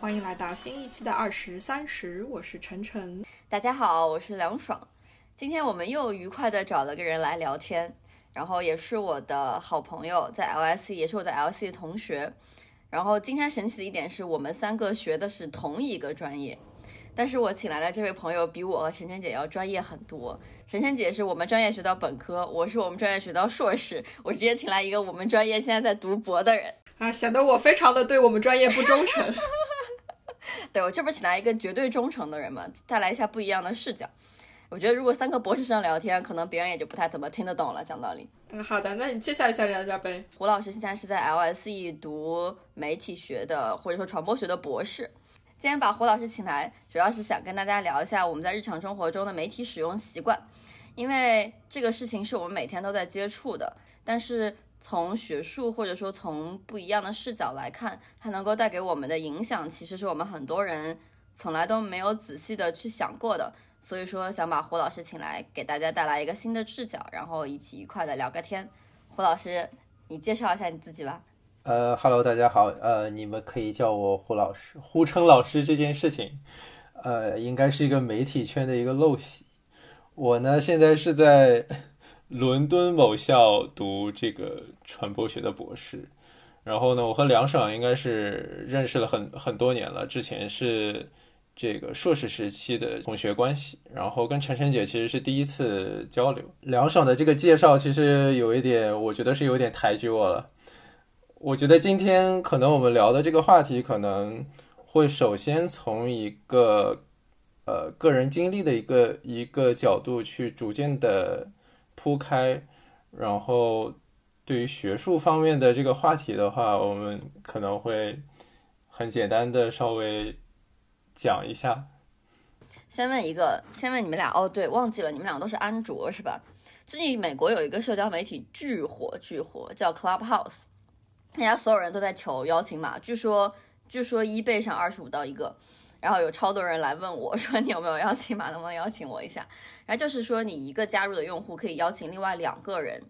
欢迎来到新一期的二十三十，我是晨晨。大家好，我是梁爽。今天我们又愉快的找了个人来聊天，然后也是我的好朋友，在 LSE 也是我在 LSE 的同学。然后今天神奇的一点是我们三个学的是同一个专业。但是我请来的这位朋友比我和晨晨姐要专业很多。晨晨姐是我们专业学到本科，我是我们专业学到硕士。我直接请来一个我们专业现在在读博的人啊，显得我非常的对我们专业不忠诚。对我这不请来一个绝对忠诚的人嘛，带来一下不一样的视角。我觉得如果三个博士生聊天，可能别人也就不太怎么听得懂了。讲道理，嗯，好的，那你介绍一下人家呗。胡老师现在是在 LSE 读媒体学的，或者说传播学的博士。今天把胡老师请来，主要是想跟大家聊一下我们在日常生活中的媒体使用习惯，因为这个事情是我们每天都在接触的。但是从学术或者说从不一样的视角来看，它能够带给我们的影响，其实是我们很多人从来都没有仔细的去想过的。所以说，想把胡老师请来，给大家带来一个新的视角，然后一起愉快的聊个天。胡老师，你介绍一下你自己吧。呃，Hello，大家好，呃，你们可以叫我胡老师，呼称老师这件事情，呃，应该是一个媒体圈的一个陋习。我呢，现在是在伦敦某校读这个传播学的博士，然后呢，我和梁爽应该是认识了很很多年了，之前是这个硕士时期的同学关系，然后跟晨晨姐其实是第一次交流。梁爽的这个介绍其实有一点，我觉得是有点抬举我了。我觉得今天可能我们聊的这个话题，可能会首先从一个呃个人经历的一个一个角度去逐渐的铺开，然后对于学术方面的这个话题的话，我们可能会很简单的稍微讲一下。先问一个，先问你们俩哦，对，忘记了，你们俩都是安卓是吧？最近美国有一个社交媒体巨火巨火，叫 Clubhouse。人家所有人都在求邀请码，据说据说一倍上二十五到一个，然后有超多人来问我 说你有没有邀请码，能不能邀请我一下？然后就是说你一个加入的用户可以邀请另外两个人，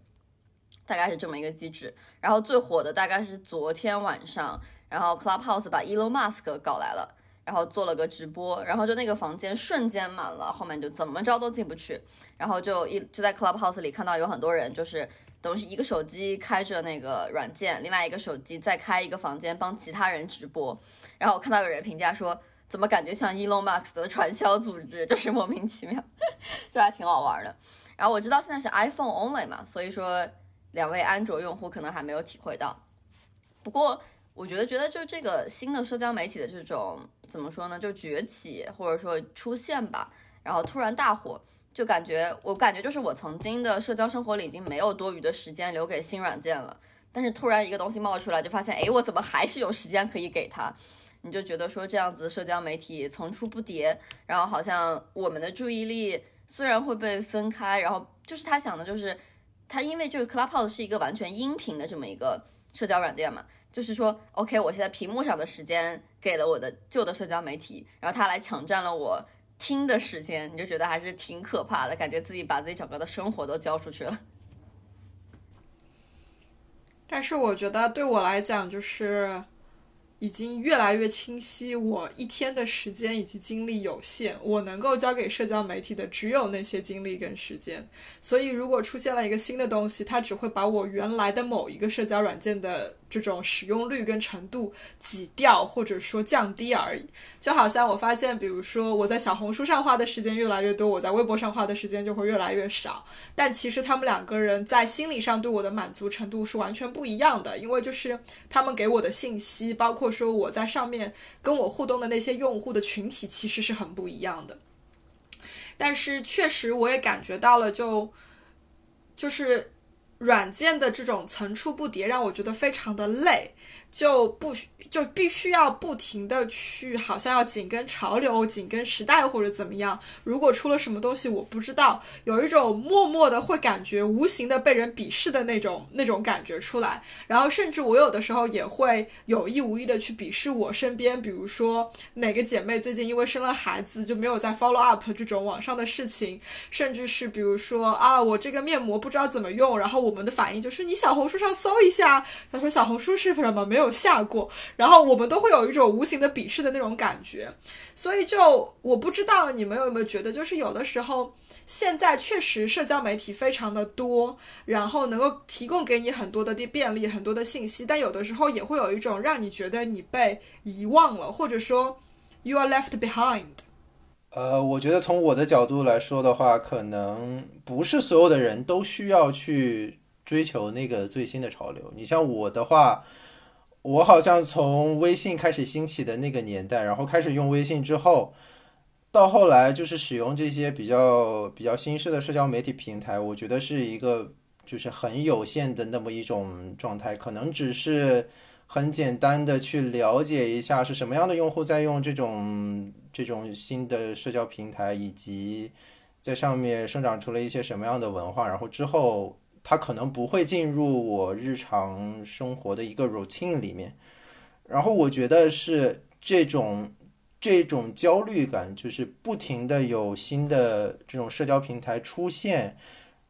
大概是这么一个机制。然后最火的大概是昨天晚上，然后 Clubhouse 把 Elon Musk 搞来了，然后做了个直播，然后就那个房间瞬间满了，后面就怎么着都进不去，然后就一就在 Clubhouse 里看到有很多人就是。等于是一个手机开着那个软件，另外一个手机再开一个房间帮其他人直播。然后我看到有人评价说，怎么感觉像 Elon Musk 的传销组织，就是莫名其妙，就还挺好玩的。然后我知道现在是 iPhone only 嘛，所以说两位安卓用户可能还没有体会到。不过我觉得，觉得就这个新的社交媒体的这种怎么说呢，就崛起或者说出现吧，然后突然大火。就感觉，我感觉就是我曾经的社交生活里已经没有多余的时间留给新软件了。但是突然一个东西冒出来，就发现，哎，我怎么还是有时间可以给他？你就觉得说这样子社交媒体层出不穷，然后好像我们的注意力虽然会被分开，然后就是他想的就是，他因为就是 Clubhouse 是一个完全音频的这么一个社交软件嘛，就是说，OK，我现在屏幕上的时间给了我的旧的社交媒体，然后他来抢占了我。听的时间，你就觉得还是挺可怕的，感觉自己把自己整个的生活都交出去了。但是我觉得对我来讲，就是。已经越来越清晰，我一天的时间以及精力有限，我能够交给社交媒体的只有那些精力跟时间。所以，如果出现了一个新的东西，它只会把我原来的某一个社交软件的这种使用率跟程度挤掉，或者说降低而已。就好像我发现，比如说我在小红书上花的时间越来越多，我在微博上花的时间就会越来越少。但其实他们两个人在心理上对我的满足程度是完全不一样的，因为就是他们给我的信息，包括。说我在上面跟我互动的那些用户的群体其实是很不一样的，但是确实我也感觉到了，就就是软件的这种层出不穷，让我觉得非常的累。就不就必须要不停的去，好像要紧跟潮流、紧跟时代或者怎么样。如果出了什么东西，我不知道，有一种默默的会感觉无形的被人鄙视的那种那种感觉出来。然后甚至我有的时候也会有意无意的去鄙视我身边，比如说哪个姐妹最近因为生了孩子就没有在 follow up 这种网上的事情，甚至是比如说啊，我这个面膜不知道怎么用，然后我们的反应就是你小红书上搜一下，他说小红书是什么没有。没有下过，然后我们都会有一种无形的鄙视的那种感觉，所以就我不知道你们有没有觉得，就是有的时候现在确实社交媒体非常的多，然后能够提供给你很多的便利，很多的信息，但有的时候也会有一种让你觉得你被遗忘了，或者说 you are left behind。呃，我觉得从我的角度来说的话，可能不是所有的人都需要去追求那个最新的潮流。你像我的话。我好像从微信开始兴起的那个年代，然后开始用微信之后，到后来就是使用这些比较比较新式的社交媒体平台，我觉得是一个就是很有限的那么一种状态，可能只是很简单的去了解一下是什么样的用户在用这种这种新的社交平台，以及在上面生长出了一些什么样的文化，然后之后。它可能不会进入我日常生活的一个 routine 里面，然后我觉得是这种这种焦虑感，就是不停的有新的这种社交平台出现，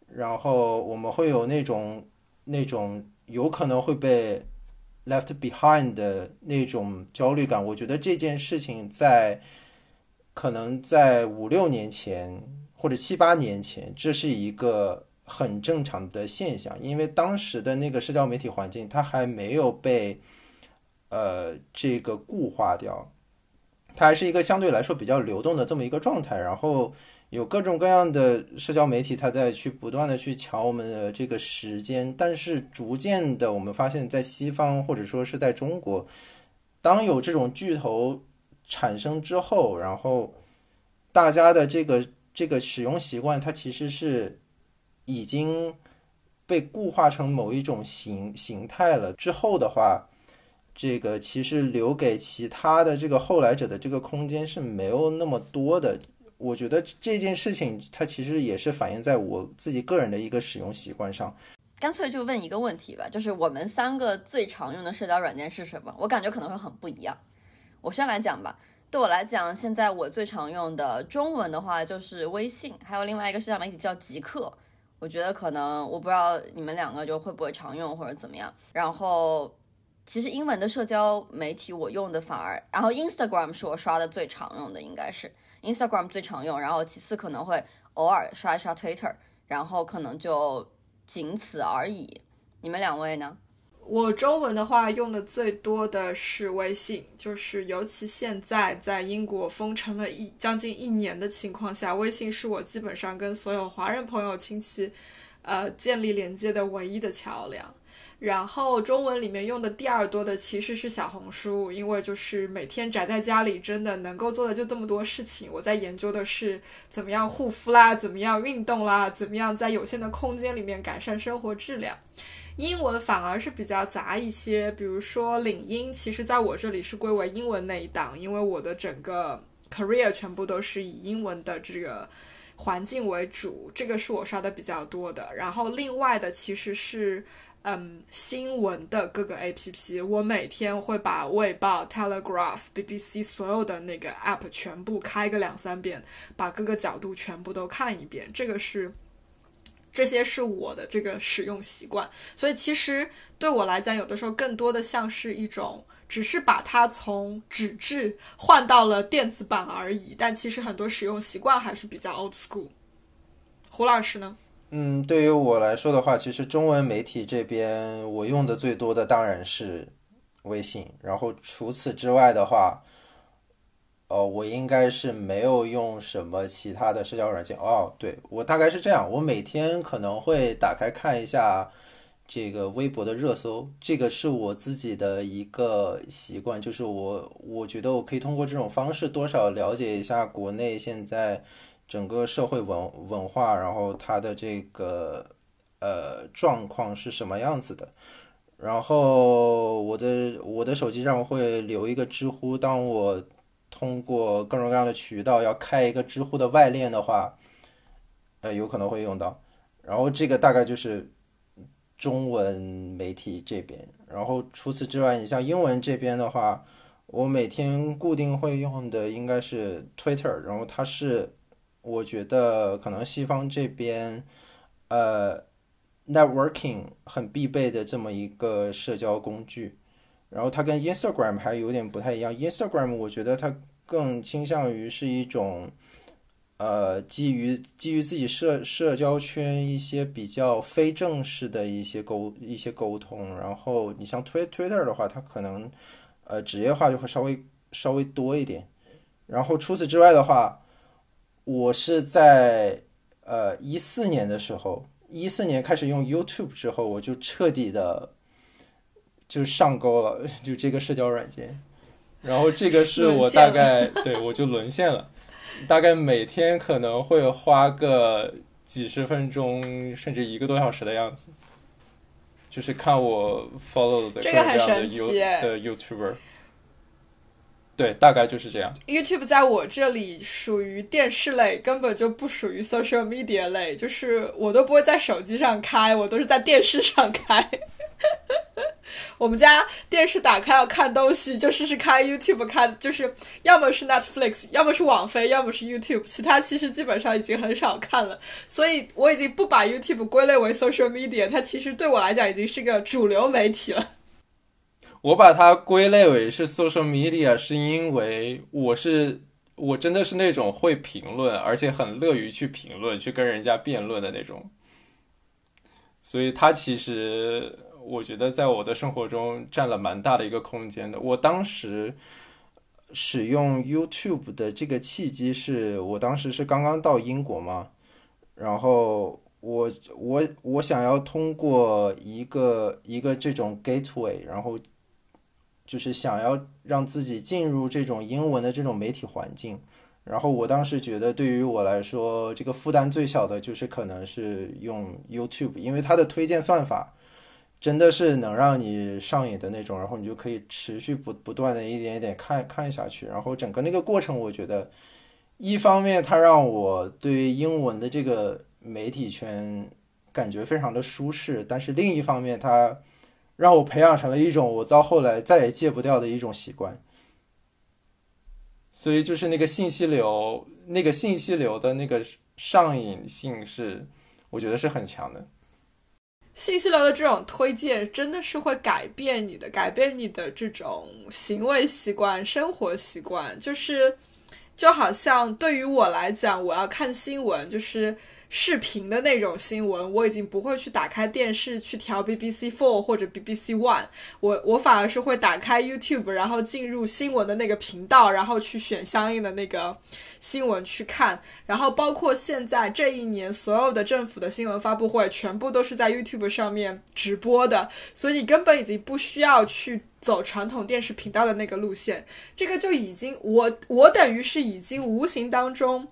然后我们会有那种那种有可能会被 left behind 的那种焦虑感。我觉得这件事情在可能在五六年前或者七八年前，这是一个。很正常的现象，因为当时的那个社交媒体环境，它还没有被呃这个固化掉，它还是一个相对来说比较流动的这么一个状态。然后有各种各样的社交媒体，它在去不断的去抢我们的这个时间。但是逐渐的，我们发现，在西方或者说是在中国，当有这种巨头产生之后，然后大家的这个这个使用习惯，它其实是。已经被固化成某一种形形态了之后的话，这个其实留给其他的这个后来者的这个空间是没有那么多的。我觉得这件事情它其实也是反映在我自己个人的一个使用习惯上。干脆就问一个问题吧，就是我们三个最常用的社交软件是什么？我感觉可能会很不一样。我先来讲吧，对我来讲，现在我最常用的中文的话就是微信，还有另外一个社交媒体叫极客。我觉得可能我不知道你们两个就会不会常用或者怎么样。然后其实英文的社交媒体我用的反而，然后 Instagram 是我刷的最常用的，应该是 Instagram 最常用。然后其次可能会偶尔刷一刷 Twitter，然后可能就仅此而已。你们两位呢？我中文的话用的最多的是微信，就是尤其现在在英国封城了一将近一年的情况下，微信是我基本上跟所有华人朋友亲戚，呃建立连接的唯一的桥梁。然后中文里面用的第二多的其实是小红书，因为就是每天宅在家里，真的能够做的就这么多事情。我在研究的是怎么样护肤啦，怎么样运动啦，怎么样在有限的空间里面改善生活质量。英文反而是比较杂一些，比如说领英，其实在我这里是归为英文那一档，因为我的整个 career 全部都是以英文的这个环境为主，这个是我刷的比较多的。然后另外的其实是嗯新闻的各个 app，我每天会把卫报、Telegraph、BBC 所有的那个 app 全部开个两三遍，把各个角度全部都看一遍，这个是。这些是我的这个使用习惯，所以其实对我来讲，有的时候更多的像是一种，只是把它从纸质换到了电子版而已。但其实很多使用习惯还是比较 old school。胡老师呢？嗯，对于我来说的话，其实中文媒体这边我用的最多的当然是微信，然后除此之外的话。哦，我应该是没有用什么其他的社交软件。哦，对我大概是这样，我每天可能会打开看一下这个微博的热搜，这个是我自己的一个习惯，就是我我觉得我可以通过这种方式多少了解一下国内现在整个社会文文化，然后它的这个呃状况是什么样子的。然后我的我的手机上会留一个知乎，当我通过各种各样的渠道要开一个知乎的外链的话，呃，有可能会用到。然后这个大概就是中文媒体这边。然后除此之外，你像英文这边的话，我每天固定会用的应该是 Twitter，然后它是我觉得可能西方这边呃 networking 很必备的这么一个社交工具。然后它跟 Instagram 还有点不太一样，Instagram 我觉得它更倾向于是一种呃基于基于自己社社交圈一些比较非正式的一些沟一些沟通。然后你像 Twi Twitter 的话，它可能呃职业化就会稍微稍微多一点。然后除此之外的话，我是在呃一四年的时候，一四年开始用 YouTube 之后，我就彻底的就上钩了，就这个社交软件。然后这个是我大概对我就沦陷了，大概每天可能会花个几十分钟，甚至一个多小时的样子，就是看我 follow 的各这个很种各样的神 You 奇哎的 YouTuber。对，大概就是这样。YouTube 在我这里属于电视类，根本就不属于 social media 类，就是我都不会在手机上开，我都是在电视上开。我们家电视打开要看东西，就试试开 YouTube 看，就是要么是 Netflix，要么是网飞，要么是 YouTube，其他其实基本上已经很少看了。所以我已经不把 YouTube 归类为 social media，它其实对我来讲已经是个主流媒体了。我把它归类为是 social media，是因为我是我真的是那种会评论，而且很乐于去评论、去跟人家辩论的那种，所以它其实我觉得在我的生活中占了蛮大的一个空间的。我当时使用 YouTube 的这个契机是我当时是刚刚到英国嘛，然后我我我想要通过一个一个这种 gateway，然后就是想要让自己进入这种英文的这种媒体环境。然后我当时觉得，对于我来说，这个负担最小的就是可能是用 YouTube，因为它的推荐算法真的是能让你上瘾的那种，然后你就可以持续不不断的一点一点看看下去。然后整个那个过程，我觉得一方面它让我对英文的这个媒体圈感觉非常的舒适，但是另一方面它让我培养成了一种我到后来再也戒不掉的一种习惯。所以就是那个信息流，那个信息流的那个上瘾性是，我觉得是很强的。信息流的这种推荐真的是会改变你的，改变你的这种行为习惯、生活习惯。就是，就好像对于我来讲，我要看新闻，就是视频的那种新闻，我已经不会去打开电视去调 BBC Four 或者 BBC One，我我反而是会打开 YouTube，然后进入新闻的那个频道，然后去选相应的那个新闻去看。然后包括现在这一年所有的政府的新闻发布会，全部都是在 YouTube 上面直播的，所以你根本已经不需要去走传统电视频道的那个路线。这个就已经我我等于是已经无形当中。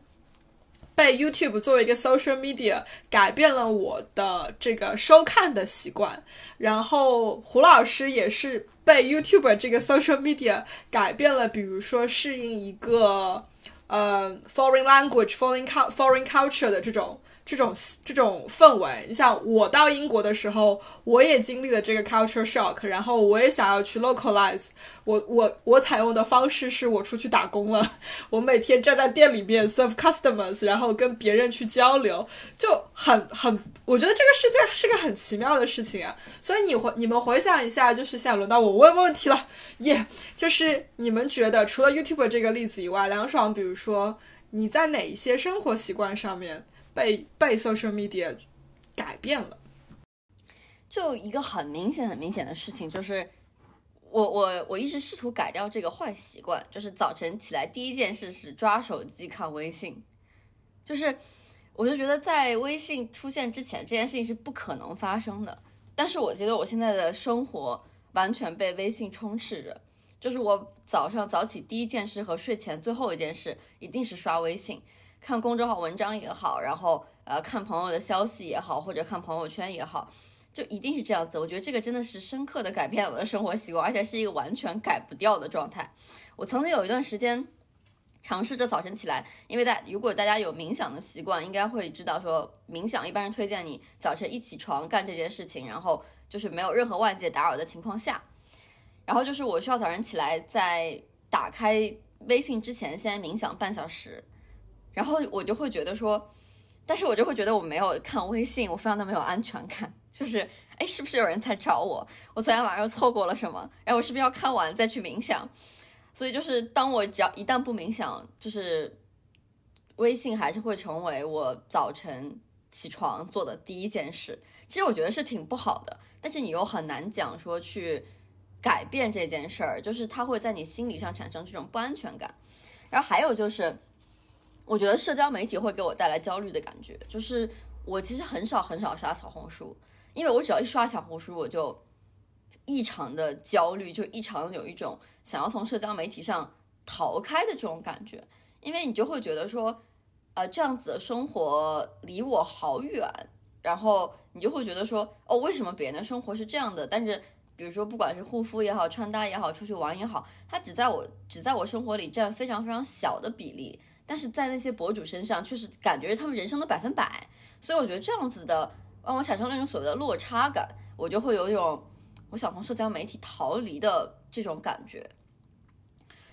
被 YouTube 作为一个 social media 改变了我的这个收看的习惯，然后胡老师也是被 YouTube 这个 social media 改变了，比如说适应一个呃 foreign language foreign cu foreign culture 的这种这种这种氛围。你想，我到英国的时候，我也经历了这个 culture shock，然后我也想要去 localize。我我我采用的方式是我出去打工了，我每天站在店里面 serve customers，然后跟别人去交流，就很很，我觉得这个世界是个很奇妙的事情啊。所以你回你们回想一下，就是现在轮到我问问题了，耶、就是你们觉得除了 YouTube 这个例子以外，梁爽，比如说你在哪一些生活习惯上面被被 social media 改变了？就一个很明显、很明显的事情，就是我我我一直试图改掉这个坏习惯，就是早晨起来第一件事是抓手机看微信，就是我就觉得在微信出现之前，这件事情是不可能发生的。但是我觉得我现在的生活完全被微信充斥着，就是我早上早起第一件事和睡前最后一件事一定是刷微信，看公众号文章也好，然后呃看朋友的消息也好，或者看朋友圈也好，就一定是这样子。我觉得这个真的是深刻的改变了我的生活习惯，而且是一个完全改不掉的状态。我曾经有一段时间。尝试着早晨起来，因为大如果大家有冥想的习惯，应该会知道说冥想一般是推荐你早晨一起床干这件事情，然后就是没有任何外界打扰的情况下，然后就是我需要早晨起来在打开微信之前先冥想半小时，然后我就会觉得说，但是我就会觉得我没有看微信，我非常的没有安全感，就是哎是不是有人在找我？我昨天晚上又错过了什么？然后我是不是要看完再去冥想？所以就是，当我只要一旦不冥想，就是微信还是会成为我早晨起床做的第一件事。其实我觉得是挺不好的，但是你又很难讲说去改变这件事儿，就是它会在你心理上产生这种不安全感。然后还有就是，我觉得社交媒体会给我带来焦虑的感觉，就是我其实很少很少刷小红书，因为我只要一刷小红书，我就。异常的焦虑，就异常的有一种想要从社交媒体上逃开的这种感觉，因为你就会觉得说，呃，这样子的生活离我好远，然后你就会觉得说，哦，为什么别人的生活是这样的？但是，比如说，不管是护肤也好，穿搭也好，出去玩也好，它只在我只在我生活里占非常非常小的比例，但是在那些博主身上却是感觉是他们人生的百分百，所以我觉得这样子的让我产生了一种所谓的落差感，我就会有一种。我想从社交媒体逃离的这种感觉，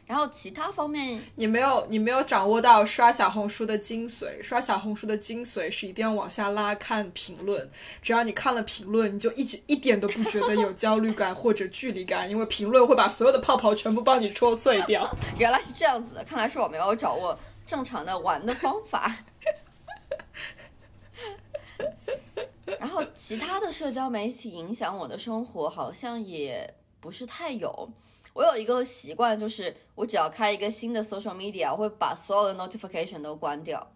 然后其他方面，你没有你没有掌握到刷小红书的精髓。刷小红书的精髓是一定要往下拉看评论，只要你看了评论，你就一直一点都不觉得有焦虑感或者距离感，因为评论会把所有的泡泡全部帮你戳碎掉。原来是这样子的，看来是我没有掌握正常的玩的方法。然后其他的社交媒体影响我的生活好像也不是太有。我有一个习惯，就是我只要开一个新的 social media，我会把所有的 notification 都关掉。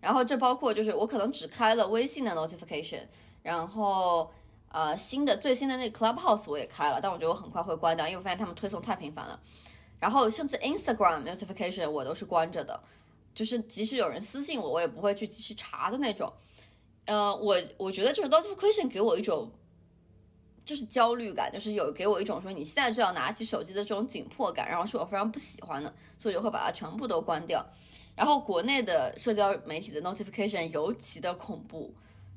然后这包括就是我可能只开了微信的 notification，然后呃新的最新的那个 Clubhouse 我也开了，但我觉得我很快会关掉，因为我发现他们推送太频繁了。然后甚至 Instagram notification 我都是关着的，就是即使有人私信我，我也不会去及时查的那种。呃，我我觉得就是 notification 给我一种就是焦虑感，就是有给我一种说你现在就要拿起手机的这种紧迫感，然后是我非常不喜欢的，所以我会把它全部都关掉。然后国内的社交媒体的 notification 尤其的恐怖，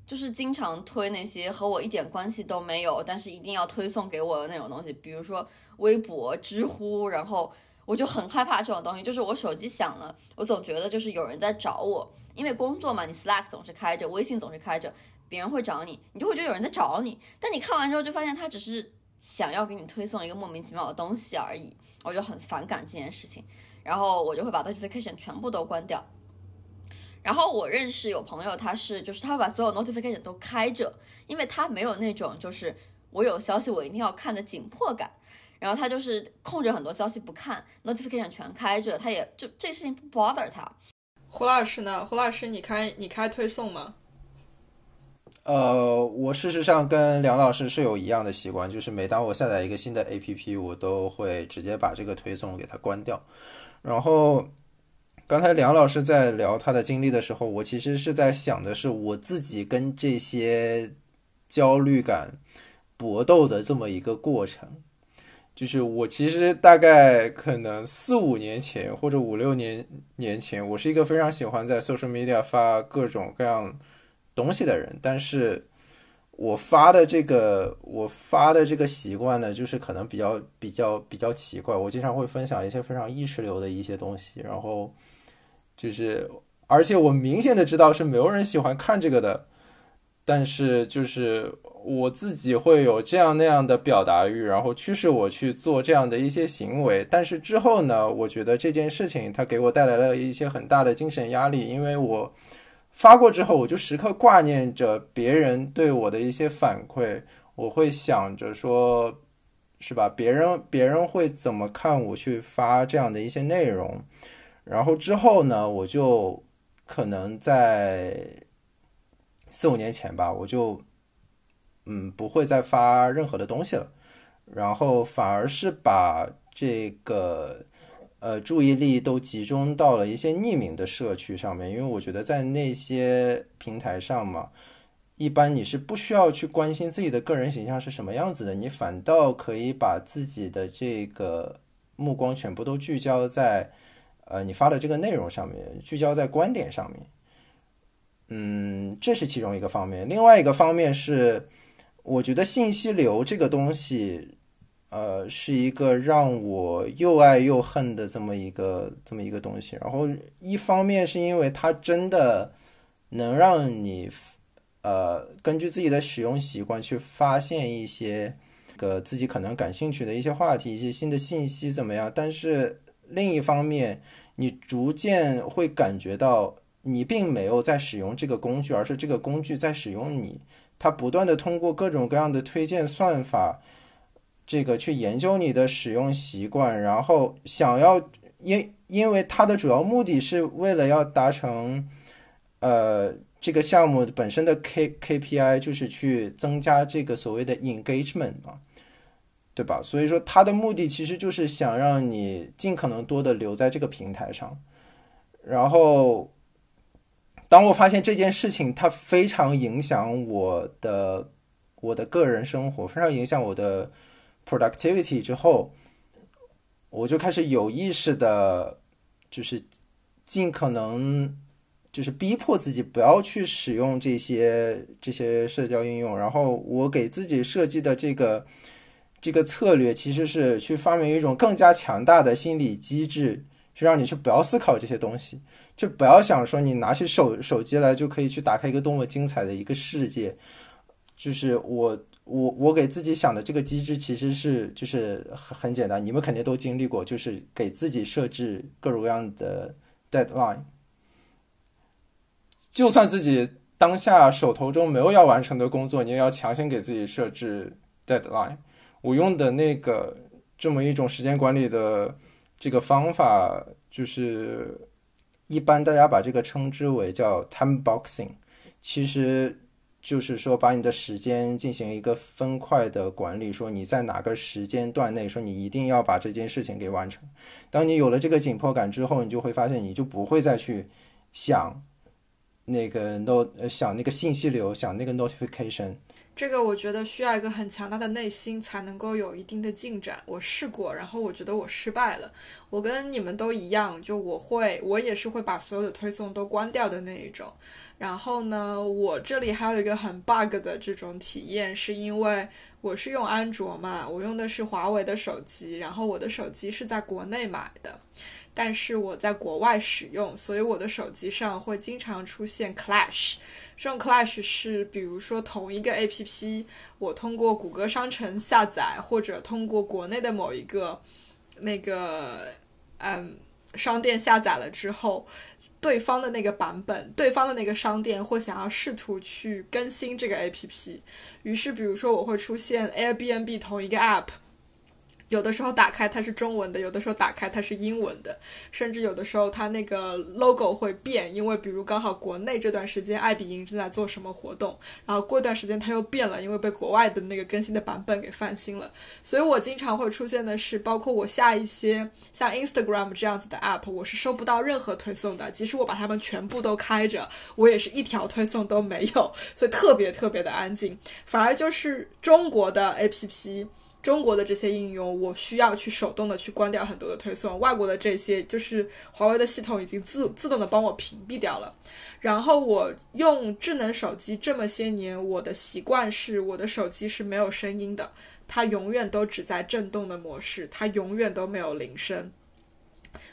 就是经常推那些和我一点关系都没有，但是一定要推送给我的那种东西，比如说微博、知乎，然后我就很害怕这种东西，就是我手机响了，我总觉得就是有人在找我。因为工作嘛，你 Slack 总是开着，微信总是开着，别人会找你，你就会觉得有人在找你。但你看完之后就发现他只是想要给你推送一个莫名其妙的东西而已，我就很反感这件事情。然后我就会把 notification 全部都关掉。然后我认识有朋友，他是就是他把所有 notification 都开着，因为他没有那种就是我有消息我一定要看的紧迫感。然后他就是控制很多消息不看，notification 全开着，他也就这事情不 bother 他。胡老师呢？胡老师，你开你开推送吗？呃，我事实上跟梁老师是有一样的习惯，就是每当我下载一个新的 APP，我都会直接把这个推送给它关掉。然后刚才梁老师在聊他的经历的时候，我其实是在想的是我自己跟这些焦虑感搏斗的这么一个过程。就是我其实大概可能四五年前或者五六年年前，我是一个非常喜欢在 social media 发各种各样东西的人。但是我发的这个我发的这个习惯呢，就是可能比较比较比较奇怪。我经常会分享一些非常意识流的一些东西，然后就是而且我明显的知道是没有人喜欢看这个的，但是就是。我自己会有这样那样的表达欲，然后驱使我去做这样的一些行为。但是之后呢，我觉得这件事情它给我带来了一些很大的精神压力，因为我发过之后，我就时刻挂念着别人对我的一些反馈，我会想着说，是吧？别人别人会怎么看我去发这样的一些内容？然后之后呢，我就可能在四五年前吧，我就。嗯，不会再发任何的东西了，然后反而是把这个呃注意力都集中到了一些匿名的社区上面，因为我觉得在那些平台上嘛，一般你是不需要去关心自己的个人形象是什么样子的，你反倒可以把自己的这个目光全部都聚焦在呃你发的这个内容上面，聚焦在观点上面。嗯，这是其中一个方面。另外一个方面是，我觉得信息流这个东西，呃，是一个让我又爱又恨的这么一个这么一个东西。然后一方面是因为它真的能让你，呃，根据自己的使用习惯去发现一些个自己可能感兴趣的一些话题、一些新的信息怎么样？但是另一方面，你逐渐会感觉到。你并没有在使用这个工具，而是这个工具在使用你。它不断的通过各种各样的推荐算法，这个去研究你的使用习惯，然后想要因因为它的主要目的是为了要达成，呃，这个项目本身的 K KPI，就是去增加这个所谓的 engagement 嘛，对吧？所以说它的目的其实就是想让你尽可能多的留在这个平台上，然后。当我发现这件事情它非常影响我的我的个人生活，非常影响我的 productivity 之后，我就开始有意识的，就是尽可能就是逼迫自己不要去使用这些这些社交应用。然后我给自己设计的这个这个策略，其实是去发明一种更加强大的心理机制，去让你去不要思考这些东西。就不要想说你拿起手手机来就可以去打开一个多么精彩的一个世界，就是我我我给自己想的这个机制其实是就是很很简单，你们肯定都经历过，就是给自己设置各种各样的 deadline，就算自己当下手头中没有要完成的工作，你也要强行给自己设置 deadline。我用的那个这么一种时间管理的这个方法就是。一般大家把这个称之为叫 time boxing，其实就是说把你的时间进行一个分块的管理，说你在哪个时间段内，说你一定要把这件事情给完成。当你有了这个紧迫感之后，你就会发现你就不会再去想那个 not 想那个信息流，想那个 notification。这个我觉得需要一个很强大的内心才能够有一定的进展。我试过，然后我觉得我失败了。我跟你们都一样，就我会，我也是会把所有的推送都关掉的那一种。然后呢，我这里还有一个很 bug 的这种体验，是因为我是用安卓嘛，我用的是华为的手机，然后我的手机是在国内买的，但是我在国外使用，所以我的手机上会经常出现 clash。这种 clash 是，比如说同一个 A P P，我通过谷歌商城下载，或者通过国内的某一个那个嗯商店下载了之后，对方的那个版本，对方的那个商店会想要试图去更新这个 A P P，于是比如说我会出现 Airbnb 同一个 App。有的时候打开它是中文的，有的时候打开它是英文的，甚至有的时候它那个 logo 会变，因为比如刚好国内这段时间爱彼迎正在做什么活动，然后过一段时间它又变了，因为被国外的那个更新的版本给翻新了。所以我经常会出现的是，包括我下一些像 Instagram 这样子的 app，我是收不到任何推送的，即使我把它们全部都开着，我也是一条推送都没有，所以特别特别的安静。反而就是中国的 app。中国的这些应用，我需要去手动的去关掉很多的推送。外国的这些，就是华为的系统已经自自动的帮我屏蔽掉了。然后我用智能手机这么些年，我的习惯是我的手机是没有声音的，它永远都只在震动的模式，它永远都没有铃声。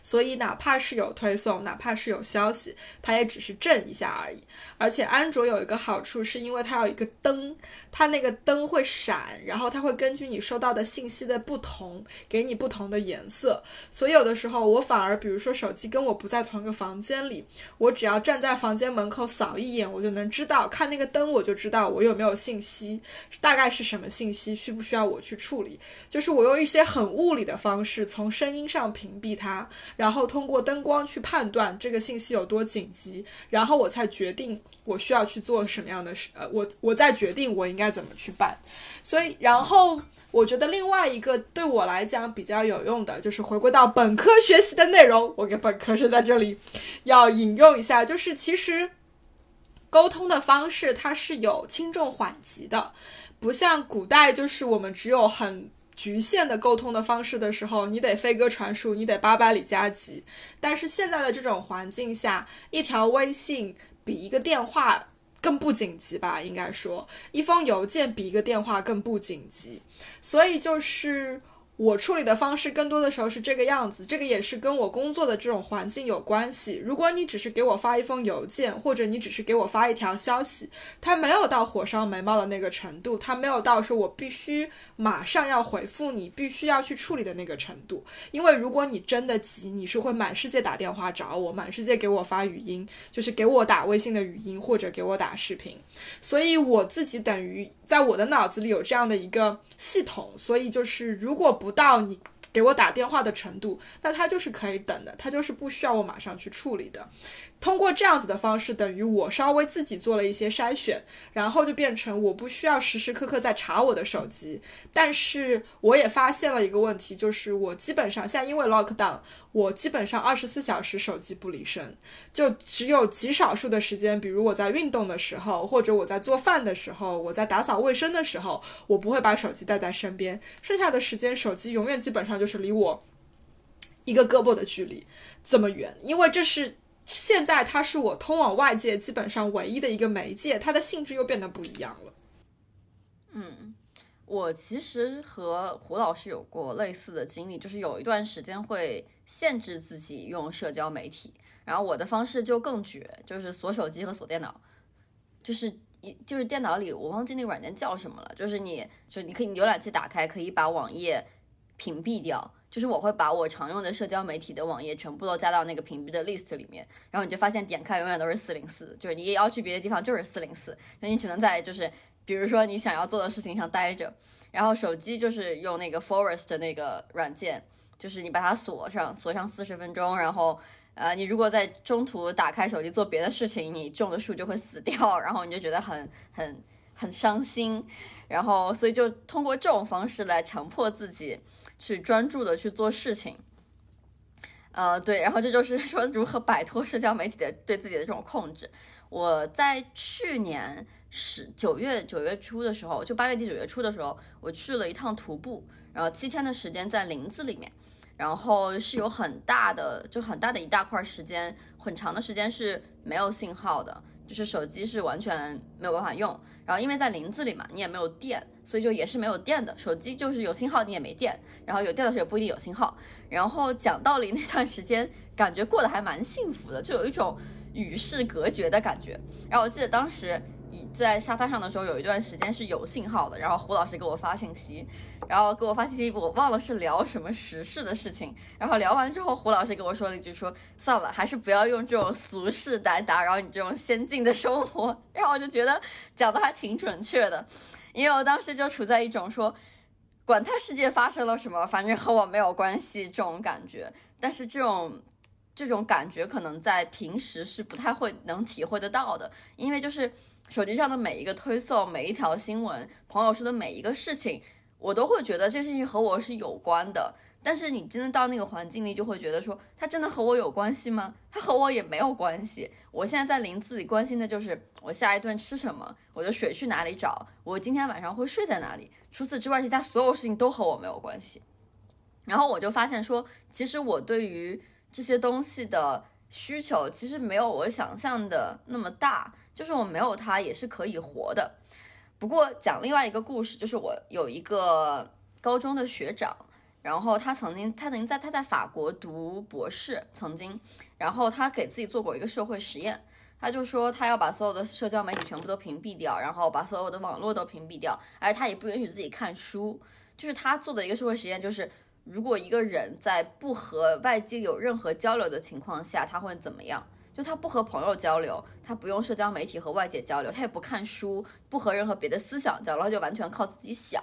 所以，哪怕是有推送，哪怕是有消息，它也只是震一下而已。而且，安卓有一个好处，是因为它有一个灯，它那个灯会闪，然后它会根据你收到的信息的不同，给你不同的颜色。所以，有的时候我反而，比如说手机跟我不在同一个房间里，我只要站在房间门口扫一眼，我就能知道，看那个灯我就知道我有没有信息，大概是什么信息，需不需要我去处理。就是我用一些很物理的方式，从声音上屏蔽它。然后通过灯光去判断这个信息有多紧急，然后我才决定我需要去做什么样的事，呃，我我再决定我应该怎么去办。所以，然后我觉得另外一个对我来讲比较有用的，就是回归到本科学习的内容。我给本科生在这里要引用一下，就是其实沟通的方式它是有轻重缓急的，不像古代，就是我们只有很局限的沟通的方式的时候，你得飞鸽传书，你得八百里加急。但是现在的这种环境下，一条微信比一个电话。更不紧急吧，应该说，一封邮件比一个电话更不紧急，所以就是。我处理的方式更多的时候是这个样子，这个也是跟我工作的这种环境有关系。如果你只是给我发一封邮件，或者你只是给我发一条消息，它没有到火烧眉毛的那个程度，它没有到说我必须马上要回复你，必须要去处理的那个程度。因为如果你真的急，你是会满世界打电话找我，满世界给我发语音，就是给我打微信的语音或者给我打视频。所以我自己等于。在我的脑子里有这样的一个系统，所以就是如果不到你给我打电话的程度，那它就是可以等的，它就是不需要我马上去处理的。通过这样子的方式，等于我稍微自己做了一些筛选，然后就变成我不需要时时刻刻在查我的手机。但是我也发现了一个问题，就是我基本上现在因为 lock down，我基本上二十四小时手机不离身，就只有极少数的时间，比如我在运动的时候，或者我在做饭的时候，我在打扫卫生的时候，我不会把手机带在身边。剩下的时间，手机永远基本上就是离我一个胳膊的距离这么远，因为这是。现在它是我通往外界基本上唯一的一个媒介，它的性质又变得不一样了。嗯，我其实和胡老师有过类似的经历，就是有一段时间会限制自己用社交媒体，然后我的方式就更绝，就是锁手机和锁电脑，就是一就是电脑里我忘记那个软件叫什么了，就是你就你可以浏览器打开，可以把网页屏蔽掉。就是我会把我常用的社交媒体的网页全部都加到那个屏蔽的 list 里面，然后你就发现点开永远都是四零四，就是你也要去别的地方就是四零四，那你只能在就是比如说你想要做的事情上待着，然后手机就是用那个 Forest 那个软件，就是你把它锁上，锁上四十分钟，然后呃你如果在中途打开手机做别的事情，你种的树就会死掉，然后你就觉得很很很伤心，然后所以就通过这种方式来强迫自己。去专注的去做事情，呃，对，然后这就是说如何摆脱社交媒体的对自己的这种控制。我在去年十九月九月初的时候，就八月底九月初的时候，我去了一趟徒步，然后七天的时间在林子里面，然后是有很大的，就很大的一大块时间，很长的时间是没有信号的。就是手机是完全没有办法用，然后因为在林子里嘛，你也没有电，所以就也是没有电的。手机就是有信号，你也没电，然后有电的时候也不一定有信号。然后讲道理，那段时间感觉过得还蛮幸福的，就有一种与世隔绝的感觉。然后我记得当时。在沙滩上的时候，有一段时间是有信号的。然后胡老师给我发信息，然后给我发信息，我忘了是聊什么时事的事情。然后聊完之后，胡老师给我说了一句：“说算了，还是不要用这种俗事来打扰你这种先进的生活。”然后我就觉得讲的还挺准确的，因为我当时就处在一种说，管他世界发生了什么，反正和我没有关系这种感觉。但是这种这种感觉可能在平时是不太会能体会得到的，因为就是。手机上的每一个推送，每一条新闻，朋友说的每一个事情，我都会觉得这事情和我是有关的。但是你真的到那个环境里，就会觉得说，它真的和我有关系吗？它和我也没有关系。我现在在林子里关心的就是我下一顿吃什么，我的水去哪里找，我今天晚上会睡在哪里。除此之外，其他所有事情都和我没有关系。然后我就发现说，其实我对于这些东西的需求，其实没有我想象的那么大。就是我没有它也是可以活的。不过讲另外一个故事，就是我有一个高中的学长，然后他曾经他曾经在他在法国读博士，曾经，然后他给自己做过一个社会实验，他就说他要把所有的社交媒体全部都屏蔽掉，然后把所有的网络都屏蔽掉，而他也不允许自己看书。就是他做的一个社会实验，就是如果一个人在不和外界有任何交流的情况下，他会怎么样？就他不和朋友交流，他不用社交媒体和外界交流，他也不看书，不和任何别的思想交流，他就完全靠自己想。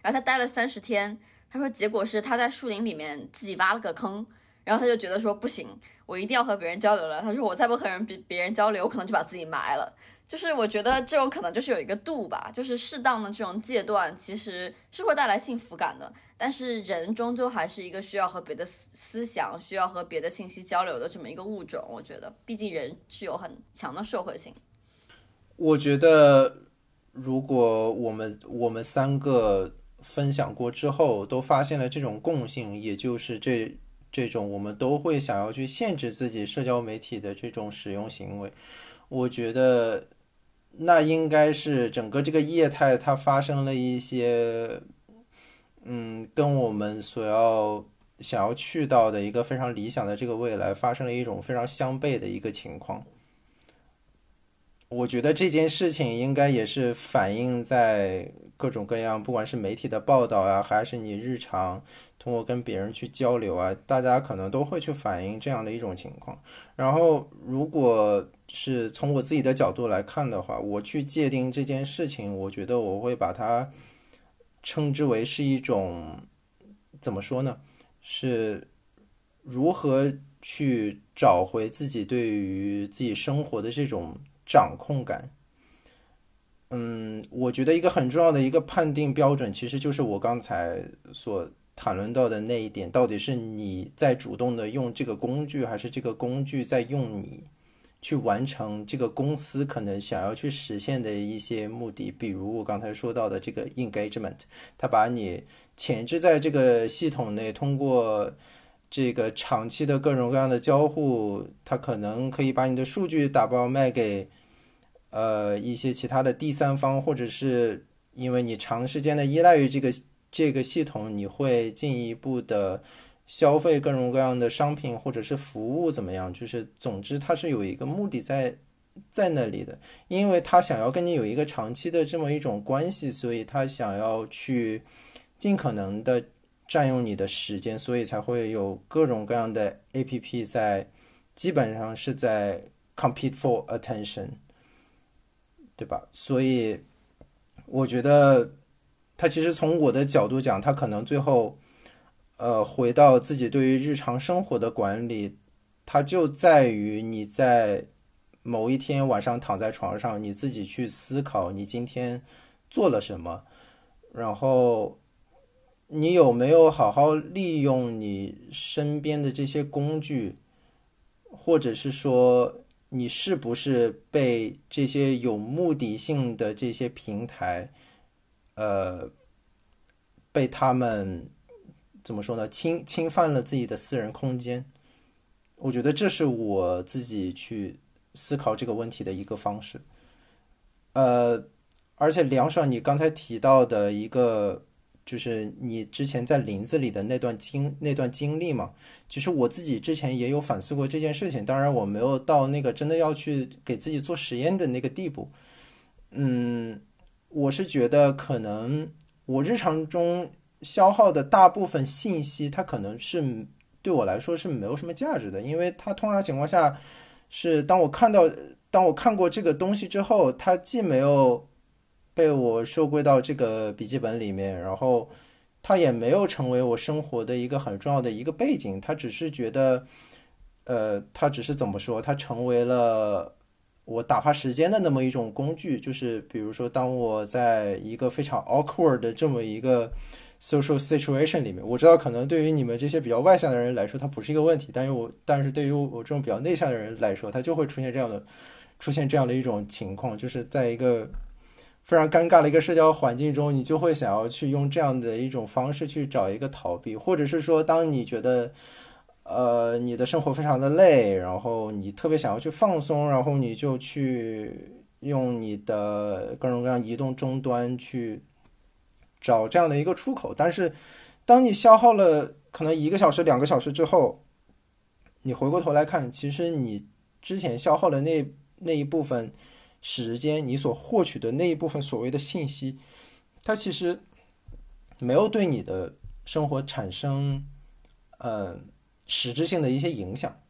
然后他待了三十天，他说结果是他在树林里面自己挖了个坑，然后他就觉得说不行，我一定要和别人交流了。他说我再不和人别别人交流，我可能就把自己埋了。就是我觉得这种可能就是有一个度吧，就是适当的这种戒断其实是会带来幸福感的。但是人终究还是一个需要和别的思想、需要和别的信息交流的这么一个物种。我觉得，毕竟人是有很强的社会性。我觉得，如果我们我们三个分享过之后，都发现了这种共性，也就是这这种我们都会想要去限制自己社交媒体的这种使用行为，我觉得。那应该是整个这个业态它发生了一些，嗯，跟我们所要想要去到的一个非常理想的这个未来发生了一种非常相悖的一个情况。我觉得这件事情应该也是反映在各种各样，不管是媒体的报道啊，还是你日常通过跟别人去交流啊，大家可能都会去反映这样的一种情况。然后如果是从我自己的角度来看的话，我去界定这件事情，我觉得我会把它称之为是一种怎么说呢？是如何去找回自己对于自己生活的这种掌控感？嗯，我觉得一个很重要的一个判定标准，其实就是我刚才所谈论到的那一点：到底是你在主动的用这个工具，还是这个工具在用你？去完成这个公司可能想要去实现的一些目的，比如我刚才说到的这个 engagement，它把你潜置在这个系统内，通过这个长期的各种各样的交互，它可能可以把你的数据打包卖给呃一些其他的第三方，或者是因为你长时间的依赖于这个这个系统，你会进一步的。消费各种各样的商品或者是服务怎么样？就是总之，它是有一个目的在在那里的，因为他想要跟你有一个长期的这么一种关系，所以他想要去尽可能的占用你的时间，所以才会有各种各样的 A P P 在，基本上是在 compete for attention，对吧？所以我觉得，他其实从我的角度讲，他可能最后。呃，回到自己对于日常生活的管理，它就在于你在某一天晚上躺在床上，你自己去思考你今天做了什么，然后你有没有好好利用你身边的这些工具，或者是说你是不是被这些有目的性的这些平台，呃，被他们。怎么说呢？侵侵犯了自己的私人空间，我觉得这是我自己去思考这个问题的一个方式。呃，而且梁爽，你刚才提到的一个，就是你之前在林子里的那段经那段经历嘛，其实我自己之前也有反思过这件事情。当然，我没有到那个真的要去给自己做实验的那个地步。嗯，我是觉得可能我日常中。消耗的大部分信息，它可能是对我来说是没有什么价值的，因为它通常情况下是当我看到、当我看过这个东西之后，它既没有被我收归到这个笔记本里面，然后它也没有成为我生活的一个很重要的一个背景，它只是觉得，呃，它只是怎么说，它成为了我打发时间的那么一种工具，就是比如说，当我在一个非常 awkward 的这么一个。Social situation 里面，我知道可能对于你们这些比较外向的人来说，它不是一个问题，但是我但是对于我这种比较内向的人来说，它就会出现这样的出现这样的一种情况，就是在一个非常尴尬的一个社交环境中，你就会想要去用这样的一种方式去找一个逃避，或者是说，当你觉得呃你的生活非常的累，然后你特别想要去放松，然后你就去用你的各种各样移动终端去。找这样的一个出口，但是当你消耗了可能一个小时、两个小时之后，你回过头来看，其实你之前消耗的那那一部分时间，你所获取的那一部分所谓的信息，它其实没有对你的生活产生呃实质性的一些影响。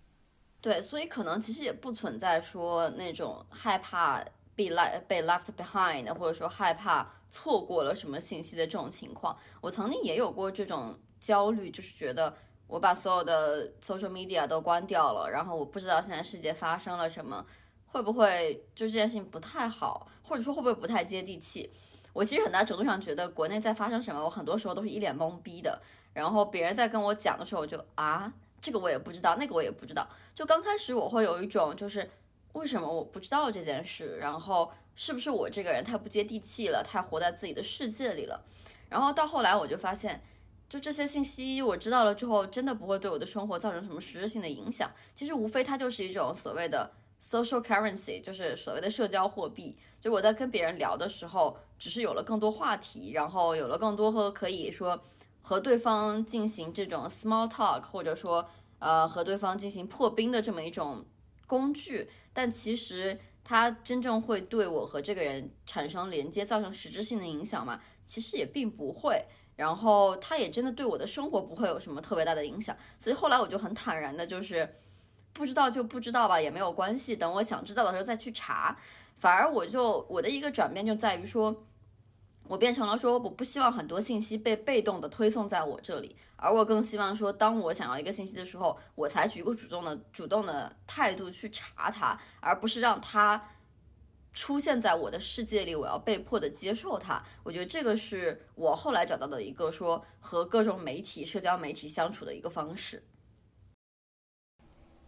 对，所以可能其实也不存在说那种害怕。被 left 被 left behind，或者说害怕错过了什么信息的这种情况，我曾经也有过这种焦虑，就是觉得我把所有的 social media 都关掉了，然后我不知道现在世界发生了什么，会不会就这件事情不太好，或者说会不会不太接地气？我其实很大程度上觉得国内在发生什么，我很多时候都是一脸懵逼的。然后别人在跟我讲的时候，我就啊，这个我也不知道，那个我也不知道。就刚开始我会有一种就是为什么我不知道这件事，然后是不是我这个人太不接地气了，太活在自己的世界里了。然后到后来我就发现，就这些信息我知道了之后，真的不会对我的生活造成什么实质性的影响。其实无非它就是一种所谓的 social currency，就是所谓的社交货币。就我在跟别人聊的时候，只是有了更多话题，然后有了更多和可以说和对方进行这种 small talk，或者说呃和对方进行破冰的这么一种工具。但其实它真正会对我和这个人产生连接，造成实质性的影响吗？其实也并不会。然后它也真的对我的生活不会有什么特别大的影响。所以后来我就很坦然的，就是不知道就不知道吧，也没有关系。等我想知道的时候再去查。反而我就我的一个转变就在于说，我变成了说我不希望很多信息被被动的推送在我这里，而我更希望说，当我想要一个信息的时候，我采取一个主动的主动的态度去查它，而不是让它出现在我的世界里，我要被迫的接受它。我觉得这个是我后来找到的一个说和各种媒体、社交媒体相处的一个方式。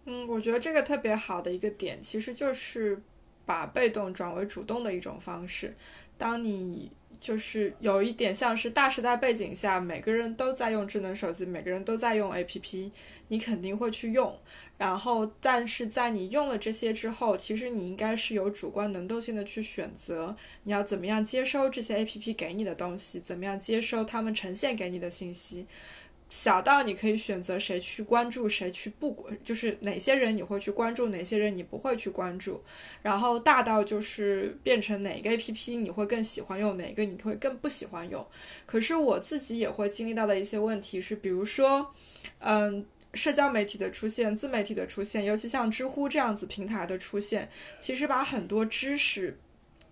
嗯，我觉得这个特别好的一个点，其实就是。把被动转为主动的一种方式。当你就是有一点像是大时代背景下，每个人都在用智能手机，每个人都在用 APP，你肯定会去用。然后，但是在你用了这些之后，其实你应该是有主观能动性的去选择，你要怎么样接收这些 APP 给你的东西，怎么样接收他们呈现给你的信息。小到你可以选择谁去关注，谁去不关，就是哪些人你会去关注，哪些人你不会去关注。然后大到就是变成哪个 APP 你会更喜欢用，哪个你会更不喜欢用。可是我自己也会经历到的一些问题是，比如说，嗯，社交媒体的出现，自媒体的出现，尤其像知乎这样子平台的出现，其实把很多知识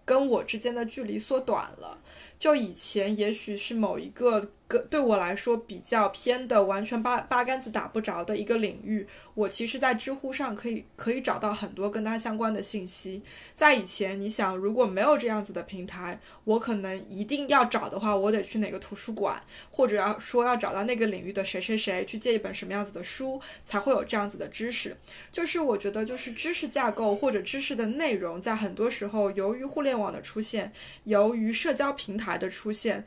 跟我之间的距离缩短了。就以前也许是某一个。个对我来说比较偏的，完全八八竿子打不着的一个领域，我其实，在知乎上可以可以找到很多跟它相关的信息。在以前，你想如果没有这样子的平台，我可能一定要找的话，我得去哪个图书馆，或者要说要找到那个领域的谁谁谁去借一本什么样子的书，才会有这样子的知识。就是我觉得，就是知识架构或者知识的内容，在很多时候，由于互联网的出现，由于社交平台的出现。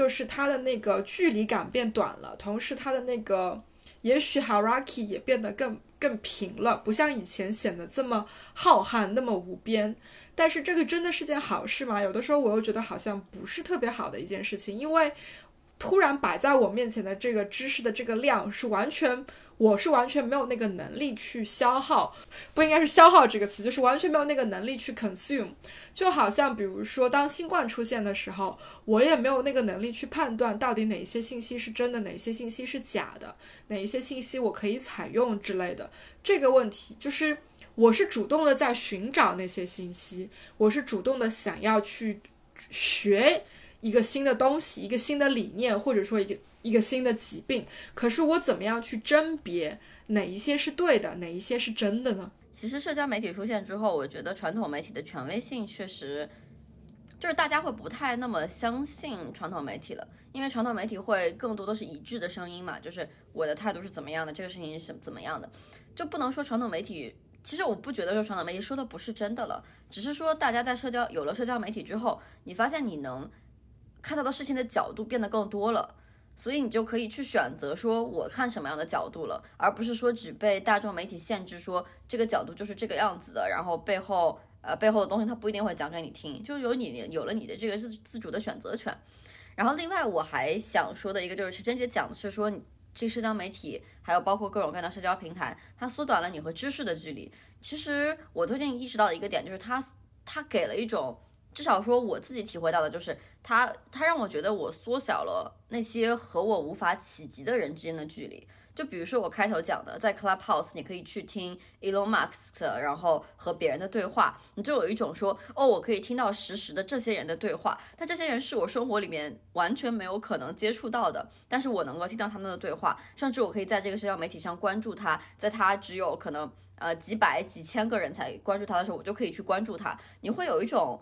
就是它的那个距离感变短了，同时它的那个也许 hierarchy 也变得更更平了，不像以前显得这么浩瀚那么无边。但是这个真的是件好事吗？有的时候我又觉得好像不是特别好的一件事情，因为突然摆在我面前的这个知识的这个量是完全。我是完全没有那个能力去消耗，不应该是消耗这个词，就是完全没有那个能力去 consume。就好像比如说，当新冠出现的时候，我也没有那个能力去判断到底哪些信息是真的，哪些信息是假的，哪一些信息我可以采用之类的。这个问题就是，我是主动的在寻找那些信息，我是主动的想要去学一个新的东西，一个新的理念，或者说一个。一个新的疾病，可是我怎么样去甄别哪一些是对的，哪一些是真的呢？其实社交媒体出现之后，我觉得传统媒体的权威性确实，就是大家会不太那么相信传统媒体了，因为传统媒体会更多的是一致的声音嘛，就是我的态度是怎么样的，这个事情是怎么样的，就不能说传统媒体。其实我不觉得说传统媒体说的不是真的了，只是说大家在社交有了社交媒体之后，你发现你能看到的事情的角度变得更多了。所以你就可以去选择说我看什么样的角度了，而不是说只被大众媒体限制说这个角度就是这个样子的，然后背后呃背后的东西他不一定会讲给你听，就有你有了你的这个自自主的选择权。然后另外我还想说的一个就是陈真姐讲的是说这社交媒体还有包括各种各样的社交平台，它缩短了你和知识的距离。其实我最近意识到的一个点就是它它给了一种至少说我自己体会到的就是，它它让我觉得我缩小了那些和我无法企及的人之间的距离。就比如说我开头讲的，在 Clubhouse 你可以去听 Elon Musk，然后和别人的对话，你就有一种说，哦，我可以听到实时的这些人的对话，但这些人是我生活里面完全没有可能接触到的，但是我能够听到他们的对话，甚至我可以在这个社交媒体上关注他，在他只有可能呃几百几千个人才关注他的时候，我就可以去关注他，你会有一种。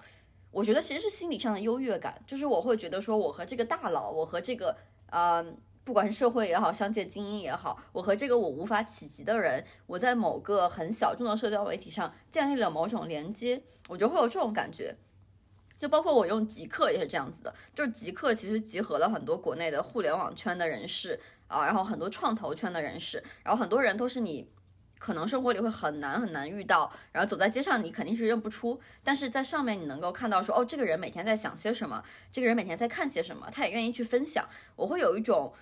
我觉得其实是心理上的优越感，就是我会觉得说，我和这个大佬，我和这个呃，不管是社会也好，商界精英也好，我和这个我无法企及的人，我在某个很小众的社交媒体上建立了某种连接，我就会有这种感觉。就包括我用极客也是这样子的，就是极客其实集合了很多国内的互联网圈的人士啊，然后很多创投圈的人士，然后很多人都是你。可能生活里会很难很难遇到，然后走在街上你肯定是认不出，但是在上面你能够看到说，哦，这个人每天在想些什么，这个人每天在看些什么，他也愿意去分享，我会有一种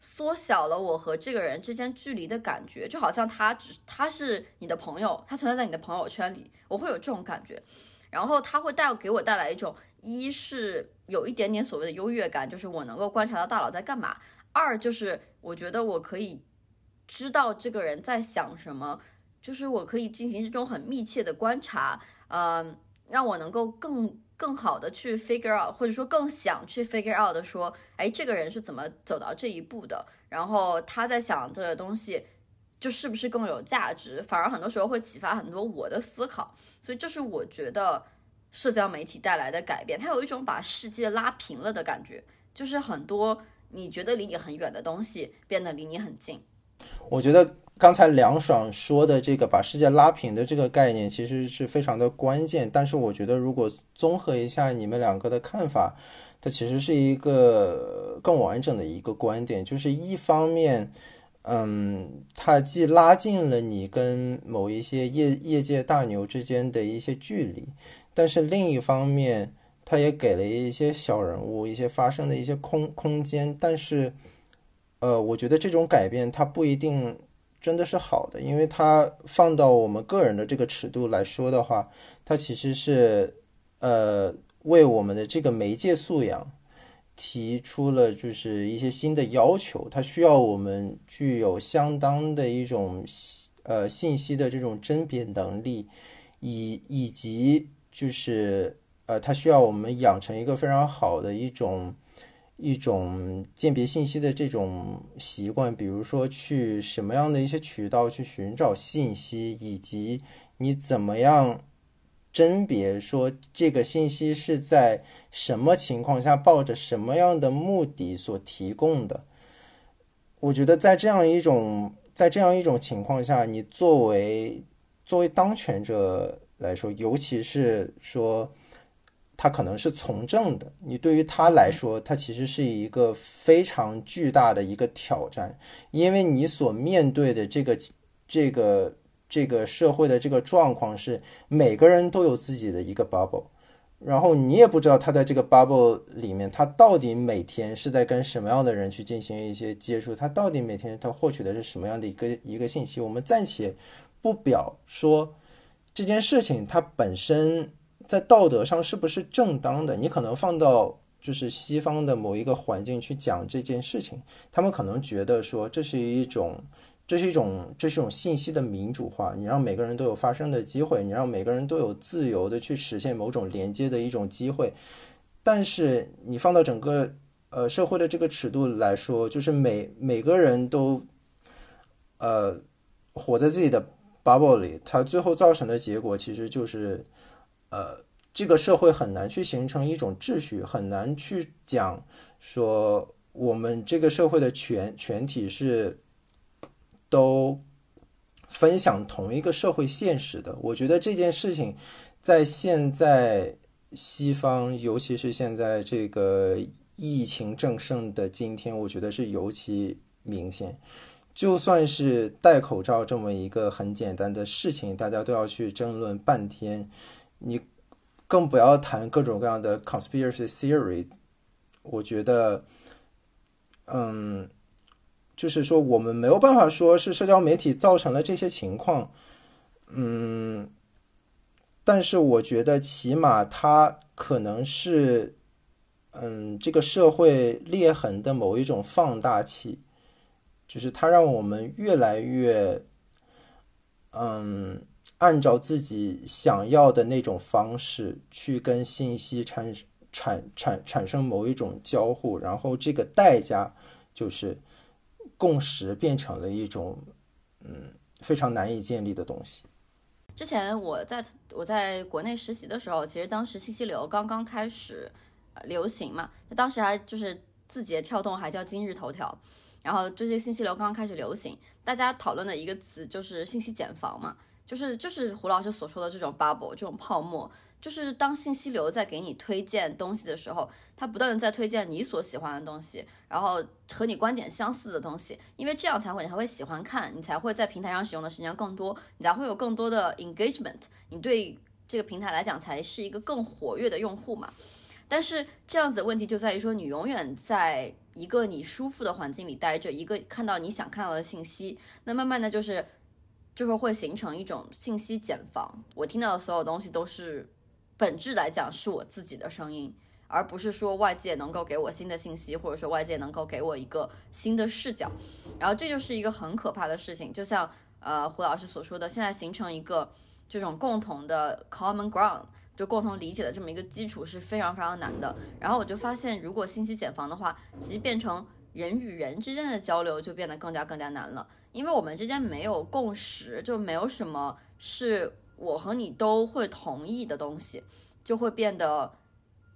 缩小了我和这个人之间距离的感觉，就好像他只他是你的朋友，他存在在你的朋友圈里，我会有这种感觉，然后他会带给我带来一种，一是有一点点所谓的优越感，就是我能够观察到大佬在干嘛，二就是我觉得我可以。知道这个人在想什么，就是我可以进行这种很密切的观察，呃，让我能够更更好的去 figure out，或者说更想去 figure out 的说，哎，这个人是怎么走到这一步的？然后他在想这个东西，就是不是更有价值？反而很多时候会启发很多我的思考，所以这是我觉得社交媒体带来的改变，它有一种把世界拉平了的感觉，就是很多你觉得离你很远的东西变得离你很近。我觉得刚才梁爽说的这个把世界拉平的这个概念，其实是非常的关键。但是我觉得，如果综合一下你们两个的看法，它其实是一个更完整的一个观点。就是一方面，嗯，它既拉近了你跟某一些业业界大牛之间的一些距离，但是另一方面，它也给了一些小人物一些发声的一些空空间。但是，呃，我觉得这种改变它不一定真的是好的，因为它放到我们个人的这个尺度来说的话，它其实是呃为我们的这个媒介素养提出了就是一些新的要求，它需要我们具有相当的一种呃信息的这种甄别能力，以以及就是呃它需要我们养成一个非常好的一种。一种鉴别信息的这种习惯，比如说去什么样的一些渠道去寻找信息，以及你怎么样甄别说这个信息是在什么情况下抱着什么样的目的所提供的。我觉得在这样一种在这样一种情况下，你作为作为当权者来说，尤其是说。他可能是从政的，你对于他来说，他其实是一个非常巨大的一个挑战，因为你所面对的这个这个这个社会的这个状况是每个人都有自己的一个 bubble，然后你也不知道他在这个 bubble 里面，他到底每天是在跟什么样的人去进行一些接触，他到底每天他获取的是什么样的一个一个信息。我们暂且不表说这件事情它本身。在道德上是不是正当的？你可能放到就是西方的某一个环境去讲这件事情，他们可能觉得说这是一种，这是一种，这是一种信息的民主化。你让每个人都有发声的机会，你让每个人都有自由的去实现某种连接的一种机会。但是你放到整个呃社会的这个尺度来说，就是每每个人都呃活在自己的 bubble 里，它最后造成的结果其实就是。呃，这个社会很难去形成一种秩序，很难去讲说我们这个社会的全全体是都分享同一个社会现实的。我觉得这件事情在现在西方，尤其是现在这个疫情正盛的今天，我觉得是尤其明显。就算是戴口罩这么一个很简单的事情，大家都要去争论半天。你更不要谈各种各样的 conspiracy theory。我觉得，嗯，就是说我们没有办法说是社交媒体造成了这些情况，嗯，但是我觉得起码它可能是，嗯，这个社会裂痕的某一种放大器，就是它让我们越来越，嗯，按照自己想要的那种方式去跟信息产产产产生某一种交互，然后这个代价就是共识变成了一种，嗯，非常难以建立的东西。之前我在我在国内实习的时候，其实当时信息流刚刚开始流行嘛，当时还就是字节跳动还叫今日头条，然后这些信息流刚刚开始流行，大家讨论的一个词就是信息茧房嘛，就是就是胡老师所说的这种 bubble 这种泡沫。就是当信息流在给你推荐东西的时候，它不断的在推荐你所喜欢的东西，然后和你观点相似的东西，因为这样才会你才会喜欢看，你才会在平台上使用的时间更多，你才会有更多的 engagement，你对这个平台来讲才是一个更活跃的用户嘛。但是这样子的问题就在于说，你永远在一个你舒服的环境里待着，一个看到你想看到的信息，那慢慢的就是就是会形成一种信息茧房，我听到的所有东西都是。本质来讲是我自己的声音，而不是说外界能够给我新的信息，或者说外界能够给我一个新的视角。然后这就是一个很可怕的事情，就像呃胡老师所说的，现在形成一个这种共同的 common ground，就共同理解的这么一个基础是非常非常难的。然后我就发现，如果信息茧房的话，其实变成人与人之间的交流就变得更加更加难了，因为我们之间没有共识，就没有什么是。我和你都会同意的东西，就会变得，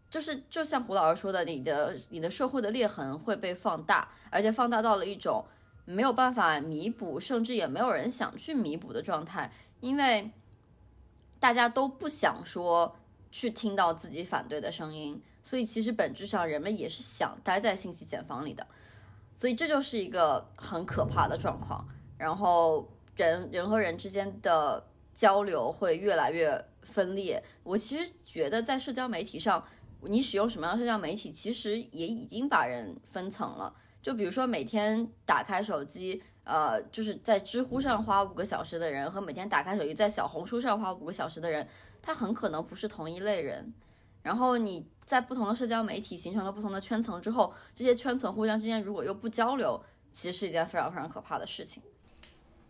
就是就像胡老师说的，你的你的社会的裂痕会被放大，而且放大到了一种没有办法弥补，甚至也没有人想去弥补的状态，因为大家都不想说去听到自己反对的声音，所以其实本质上人们也是想待在信息茧房里的，所以这就是一个很可怕的状况，然后人人和人之间的。交流会越来越分裂。我其实觉得，在社交媒体上，你使用什么样的社交媒体，其实也已经把人分层了。就比如说，每天打开手机，呃，就是在知乎上花五个小时的人，和每天打开手机在小红书上花五个小时的人，他很可能不是同一类人。然后你在不同的社交媒体形成了不同的圈层之后，这些圈层互相之间如果又不交流，其实是一件非常非常可怕的事情。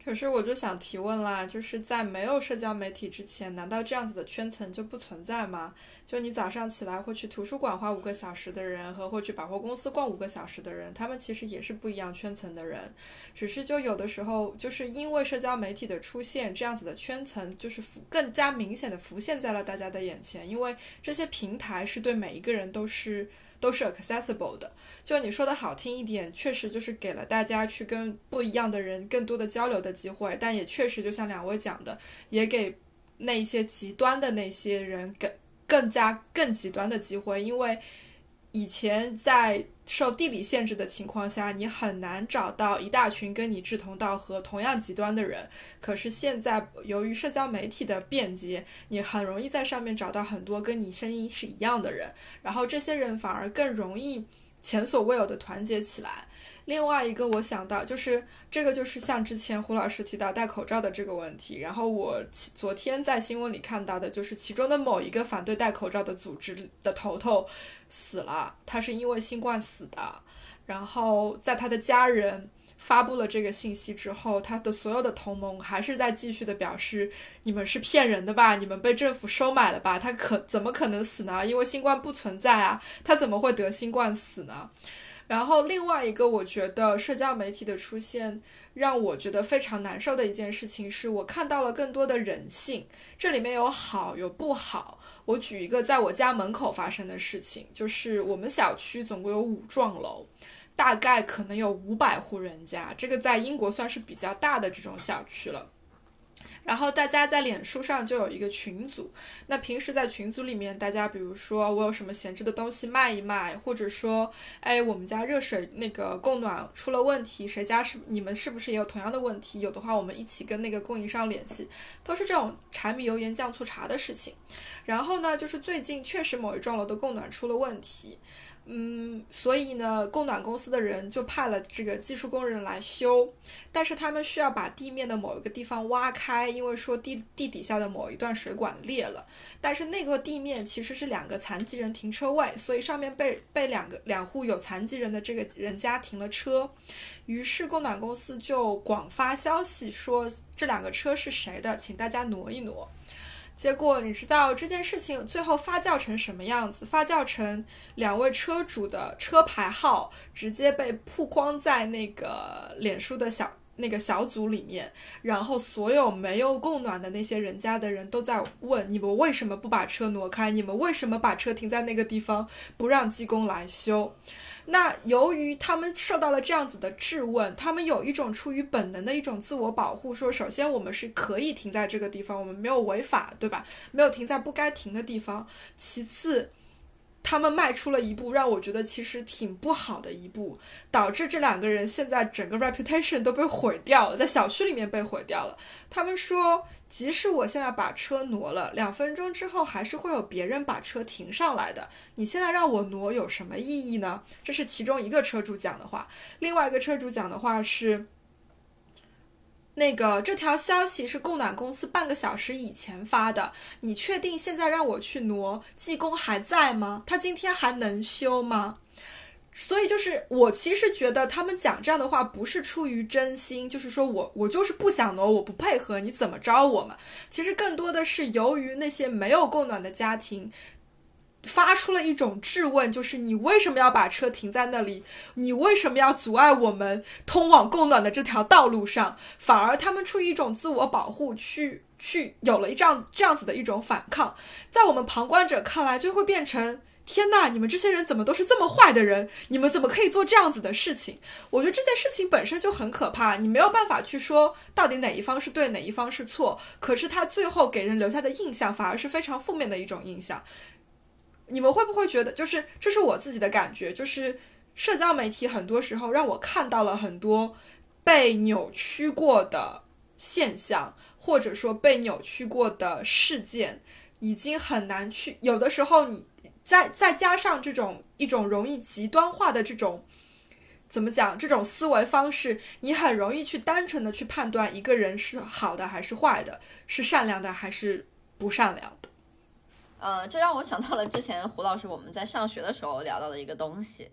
可是我就想提问啦，就是在没有社交媒体之前，难道这样子的圈层就不存在吗？就你早上起来会去图书馆花五个小时的人，和会去百货公司逛五个小时的人，他们其实也是不一样圈层的人，只是就有的时候就是因为社交媒体的出现，这样子的圈层就是浮更加明显的浮现在了大家的眼前，因为这些平台是对每一个人都是。都是 accessible 的，就你说的好听一点，确实就是给了大家去跟不一样的人更多的交流的机会，但也确实就像两位讲的，也给那些极端的那些人更更加更极端的机会，因为。以前在受地理限制的情况下，你很难找到一大群跟你志同道合、同样极端的人。可是现在，由于社交媒体的便捷，你很容易在上面找到很多跟你声音是一样的人，然后这些人反而更容易前所未有的团结起来。另外一个我想到就是这个，就是像之前胡老师提到戴口罩的这个问题。然后我昨天在新闻里看到的，就是其中的某一个反对戴口罩的组织的头头死了，他是因为新冠死的。然后在他的家人发布了这个信息之后，他的所有的同盟还是在继续的表示：你们是骗人的吧？你们被政府收买了吧？他可怎么可能死呢？因为新冠不存在啊，他怎么会得新冠死呢？然后另外一个，我觉得社交媒体的出现让我觉得非常难受的一件事情，是我看到了更多的人性。这里面有好有不好。我举一个在我家门口发生的事情，就是我们小区总共有五幢楼，大概可能有五百户人家，这个在英国算是比较大的这种小区了。然后大家在脸书上就有一个群组，那平时在群组里面，大家比如说我有什么闲置的东西卖一卖，或者说，哎，我们家热水那个供暖出了问题，谁家是你们是不是也有同样的问题？有的话，我们一起跟那个供应商联系，都是这种柴米油盐酱醋茶的事情。然后呢，就是最近确实某一幢楼的供暖出了问题。嗯，所以呢，供暖公司的人就派了这个技术工人来修，但是他们需要把地面的某一个地方挖开，因为说地地底下的某一段水管裂了。但是那个地面其实是两个残疾人停车位，所以上面被被两个两户有残疾人的这个人家停了车。于是供暖公司就广发消息说这两个车是谁的，请大家挪一挪。结果你知道这件事情最后发酵成什么样子？发酵成两位车主的车牌号直接被曝光在那个脸书的小那个小组里面，然后所有没有供暖的那些人家的人都在问：你们为什么不把车挪开？你们为什么把车停在那个地方不让技工来修？那由于他们受到了这样子的质问，他们有一种出于本能的一种自我保护，说首先我们是可以停在这个地方，我们没有违法，对吧？没有停在不该停的地方。其次，他们迈出了一步，让我觉得其实挺不好的一步，导致这两个人现在整个 reputation 都被毁掉了，在小区里面被毁掉了。他们说。即使我现在把车挪了，两分钟之后还是会有别人把车停上来的。你现在让我挪有什么意义呢？这是其中一个车主讲的话。另外一个车主讲的话是，那个这条消息是供暖公司半个小时以前发的。你确定现在让我去挪，技工还在吗？他今天还能修吗？所以就是我其实觉得他们讲这样的话不是出于真心，就是说我我就是不想挪，我不配合，你怎么着我嘛？其实更多的是由于那些没有供暖的家庭发出了一种质问，就是你为什么要把车停在那里？你为什么要阻碍我们通往供暖的这条道路上？反而他们出于一种自我保护，去去有了一这样这样子的一种反抗，在我们旁观者看来就会变成。天呐，你们这些人怎么都是这么坏的人？你们怎么可以做这样子的事情？我觉得这件事情本身就很可怕，你没有办法去说到底哪一方是对，哪一方是错。可是他最后给人留下的印象反而是非常负面的一种印象。你们会不会觉得，就是这是我自己的感觉，就是社交媒体很多时候让我看到了很多被扭曲过的现象，或者说被扭曲过的事件，已经很难去有的时候你。再再加上这种一种容易极端化的这种，怎么讲？这种思维方式，你很容易去单纯的去判断一个人是好的还是坏的，是善良的还是不善良的。呃，这让我想到了之前胡老师我们在上学的时候聊到的一个东西，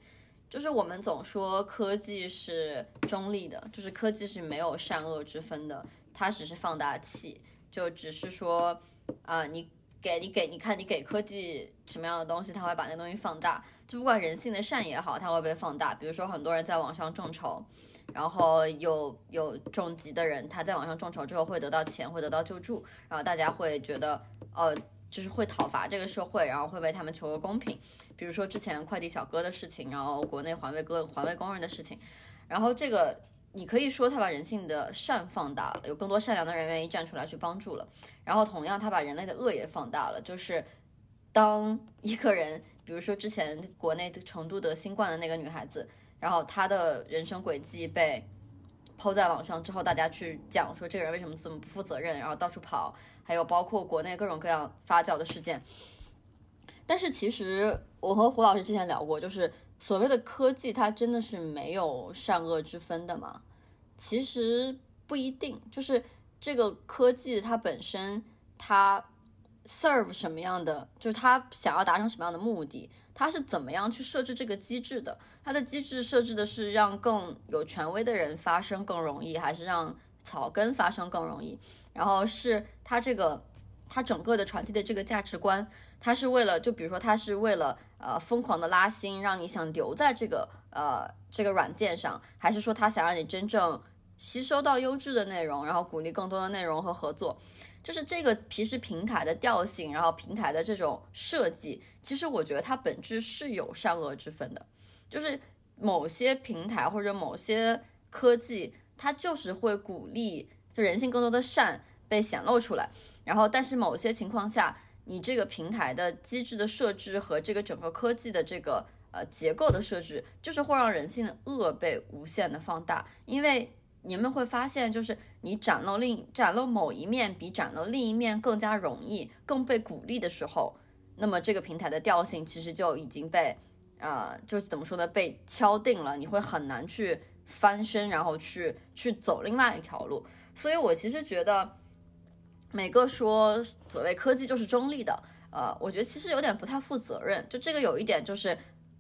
就是我们总说科技是中立的，就是科技是没有善恶之分的，它只是放大器，就只是说，啊，你。给你给你看，你给科技什么样的东西，它会把那东西放大。就不管人性的善也好，它会被放大。比如说，很多人在网上众筹，然后有有重疾的人，他在网上众筹之后会得到钱，会得到救助，然后大家会觉得，呃，就是会讨伐这个社会，然后会为他们求个公平。比如说之前快递小哥的事情，然后国内环卫工环卫工人的事情，然后这个。你可以说他把人性的善放大了，有更多善良的人愿意站出来去帮助了。然后同样，他把人类的恶也放大了。就是当一个人，比如说之前国内成都得新冠的那个女孩子，然后她的人生轨迹被抛在网上之后，大家去讲说这个人为什么这么不负责任，然后到处跑，还有包括国内各种各样发酵的事件。但是其实我和胡老师之前聊过，就是。所谓的科技，它真的是没有善恶之分的吗？其实不一定，就是这个科技它本身，它 serve 什么样的，就是他想要达成什么样的目的，他是怎么样去设置这个机制的？它的机制设置的是让更有权威的人发声更容易，还是让草根发声更容易？然后是它这个，它整个的传递的这个价值观，它是为了，就比如说，它是为了。呃，疯狂的拉新，让你想留在这个呃这个软件上，还是说他想让你真正吸收到优质的内容，然后鼓励更多的内容和合作？就是这个其实平台的调性，然后平台的这种设计，其实我觉得它本质是有善恶之分的。就是某些平台或者某些科技，它就是会鼓励就人性更多的善被显露出来，然后但是某些情况下。你这个平台的机制的设置和这个整个科技的这个呃结构的设置，就是会让人性的恶被无限的放大。因为你们会发现，就是你展露另展露某一面比展露另一面更加容易、更被鼓励的时候，那么这个平台的调性其实就已经被呃，就是怎么说呢，被敲定了，你会很难去翻身，然后去去走另外一条路。所以我其实觉得，每个说所谓科技就是中立的，呃，我觉得其实有点不太负责任。就这个有一点就是，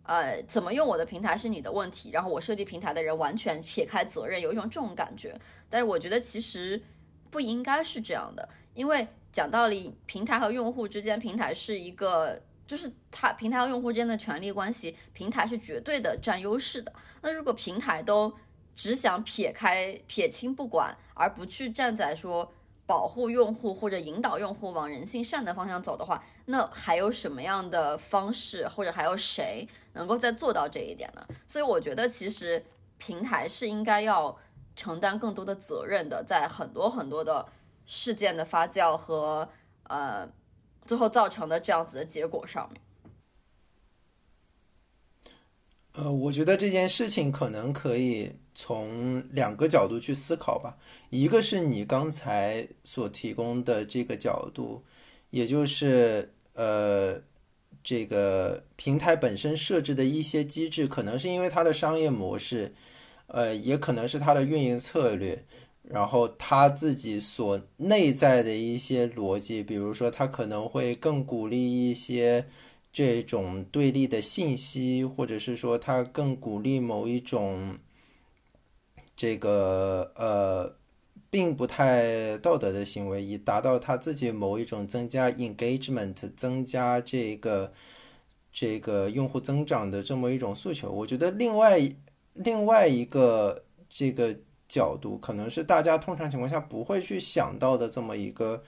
呃，怎么用我的平台是你的问题，然后我设计平台的人完全撇开责任，有一种这种感觉。但是我觉得其实不应该是这样的，因为讲道理，平台和用户之间，平台是一个。就是它平台和用户之间的权利关系，平台是绝对的占优势的。那如果平台都只想撇开、撇清不管，而不去站在说保护用户或者引导用户往人性善的方向走的话，那还有什么样的方式，或者还有谁能够再做到这一点呢？所以我觉得，其实平台是应该要承担更多的责任的，在很多很多的事件的发酵和呃。最后造成的这样子的结果上面，呃，我觉得这件事情可能可以从两个角度去思考吧。一个是你刚才所提供的这个角度，也就是呃，这个平台本身设置的一些机制，可能是因为它的商业模式，呃，也可能是它的运营策略。然后它自己所内在的一些逻辑，比如说它可能会更鼓励一些这种对立的信息，或者是说它更鼓励某一种这个呃并不太道德的行为，以达到他自己某一种增加 engagement、增加这个这个用户增长的这么一种诉求。我觉得另外另外一个这个。角度可能是大家通常情况下不会去想到的这么一个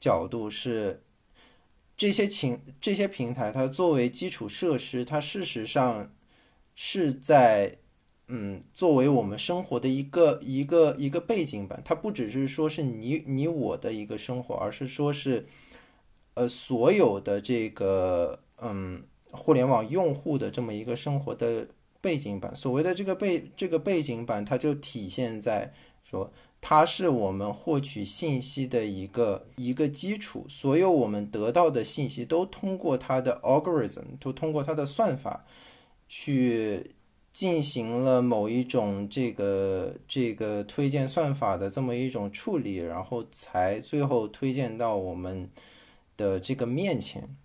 角度是，这些情这些平台它作为基础设施，它事实上是在嗯作为我们生活的一个一个一个背景板，它不只是说是你你我的一个生活，而是说是呃所有的这个嗯互联网用户的这么一个生活的。背景板，所谓的这个背这个背景板，它就体现在说，它是我们获取信息的一个一个基础。所有我们得到的信息都通过它的 algorithm，都通过它的算法去进行了某一种这个这个推荐算法的这么一种处理，然后才最后推荐到我们的这个面前。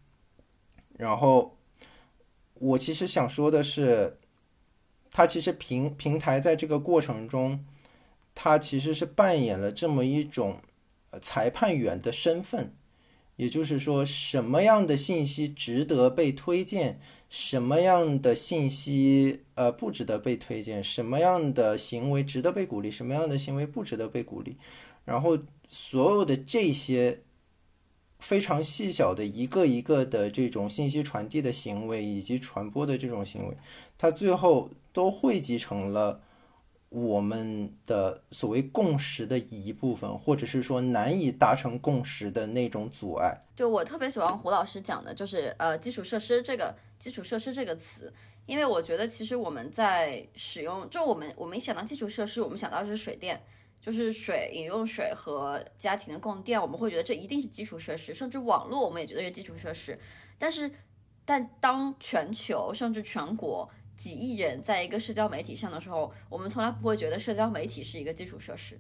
然后我其实想说的是。它其实平平台在这个过程中，它其实是扮演了这么一种裁判员的身份，也就是说，什么样的信息值得被推荐，什么样的信息呃不值得被推荐，什么样的行为值得被鼓励，什么样的行为不值得被鼓励，然后所有的这些。非常细小的一个一个的这种信息传递的行为以及传播的这种行为，它最后都汇集成了我们的所谓共识的一部分，或者是说难以达成共识的那种阻碍。就我特别喜欢胡老师讲的，就是呃基础设施这个基础设施这个词，因为我觉得其实我们在使用，就我们我们一想到基础设施，我们想到是水电。就是水、饮用水和家庭的供电，我们会觉得这一定是基础设施，甚至网络我们也觉得是基础设施。但是，但当全球甚至全国几亿人在一个社交媒体上的时候，我们从来不会觉得社交媒体是一个基础设施。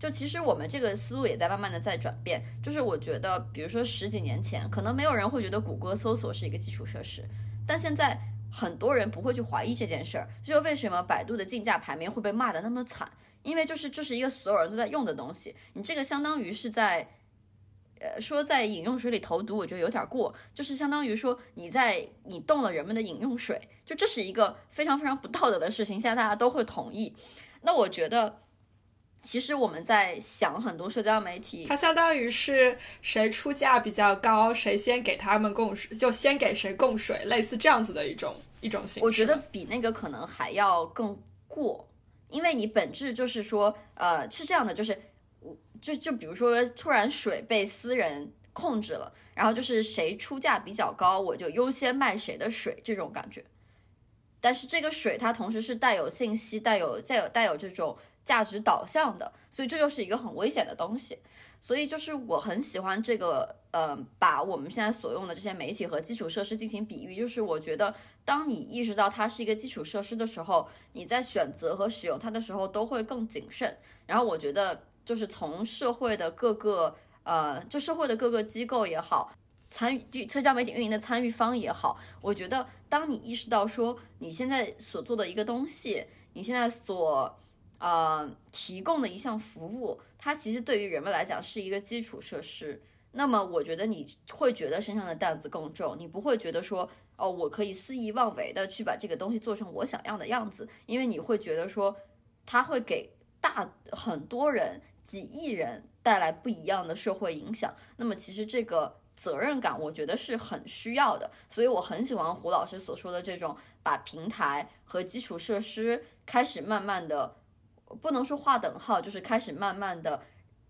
就其实我们这个思路也在慢慢的在转变。就是我觉得，比如说十几年前，可能没有人会觉得谷歌搜索是一个基础设施，但现在很多人不会去怀疑这件事儿。就为什么百度的竞价排名会被骂的那么惨？因为就是这是一个所有人都在用的东西，你这个相当于是在，呃，说在饮用水里投毒，我觉得有点过，就是相当于说你在你动了人们的饮用水，就这是一个非常非常不道德的事情，现在大家都会同意。那我觉得，其实我们在想很多社交媒体，它相当于是谁出价比较高，谁先给他们供水，就先给谁供水，类似这样子的一种一种形式。我觉得比那个可能还要更过。因为你本质就是说，呃，是这样的，就是，就就比如说，突然水被私人控制了，然后就是谁出价比较高，我就优先卖谁的水这种感觉。但是这个水它同时是带有信息、带有、带有、带有这种价值导向的，所以这就是一个很危险的东西。所以就是我很喜欢这个，呃，把我们现在所用的这些媒体和基础设施进行比喻，就是我觉得当你意识到它是一个基础设施的时候，你在选择和使用它的时候都会更谨慎。然后我觉得就是从社会的各个，呃，就社会的各个机构也好。参与社交媒体运营的参与方也好，我觉得当你意识到说你现在所做的一个东西，你现在所呃提供的一项服务，它其实对于人们来讲是一个基础设施，那么我觉得你会觉得身上的担子更重，你不会觉得说哦我可以肆意妄为的去把这个东西做成我想要的样子，因为你会觉得说它会给大很多人几亿人带来不一样的社会影响，那么其实这个。责任感，我觉得是很需要的，所以我很喜欢胡老师所说的这种把平台和基础设施开始慢慢的，不能说划等号，就是开始慢慢的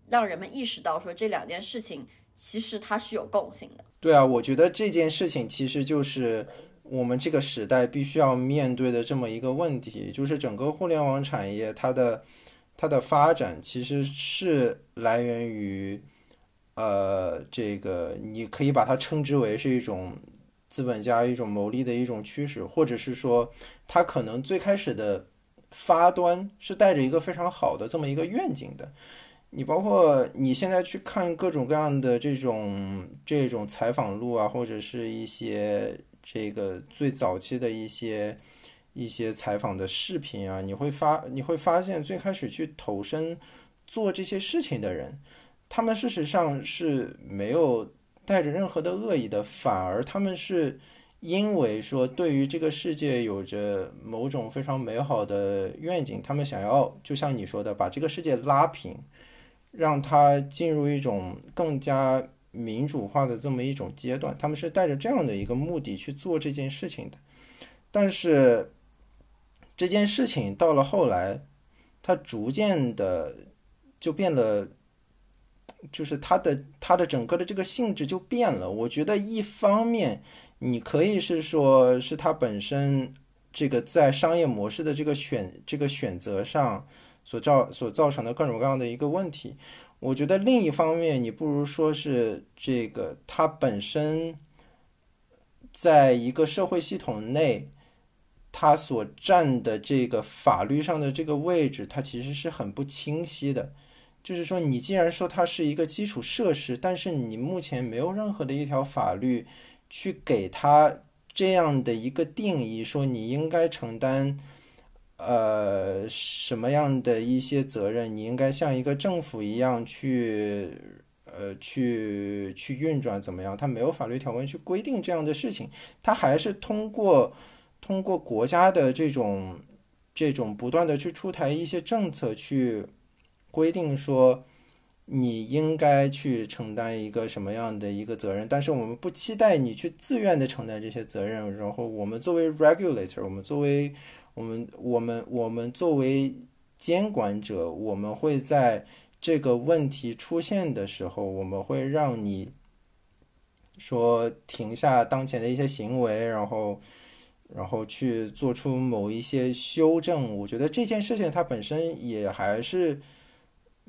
让人们意识到说这两件事情其实它是有共性的。对啊，我觉得这件事情其实就是我们这个时代必须要面对的这么一个问题，就是整个互联网产业它的它的发展其实是来源于。呃，这个你可以把它称之为是一种资本家一种牟利的一种趋势，或者是说，它可能最开始的发端是带着一个非常好的这么一个愿景的。你包括你现在去看各种各样的这种这种采访录啊，或者是一些这个最早期的一些一些采访的视频啊，你会发你会发现最开始去投身做这些事情的人。他们事实上是没有带着任何的恶意的，反而他们是因为说对于这个世界有着某种非常美好的愿景，他们想要就像你说的，把这个世界拉平，让它进入一种更加民主化的这么一种阶段，他们是带着这样的一个目的去做这件事情的。但是这件事情到了后来，它逐渐的就变了。就是它的它的整个的这个性质就变了。我觉得一方面，你可以是说是它本身这个在商业模式的这个选这个选择上所造所造成的各种各样的一个问题。我觉得另一方面，你不如说是这个它本身在一个社会系统内，它所占的这个法律上的这个位置，它其实是很不清晰的。就是说，你既然说它是一个基础设施，但是你目前没有任何的一条法律去给它这样的一个定义，说你应该承担呃什么样的一些责任，你应该像一个政府一样去呃去去运转怎么样？它没有法律条文去规定这样的事情，它还是通过通过国家的这种这种不断的去出台一些政策去。规定说，你应该去承担一个什么样的一个责任，但是我们不期待你去自愿的承担这些责任。然后我们作为 regulator，我们作为我们我们我们作为监管者，我们会在这个问题出现的时候，我们会让你说停下当前的一些行为，然后然后去做出某一些修正。我觉得这件事情它本身也还是。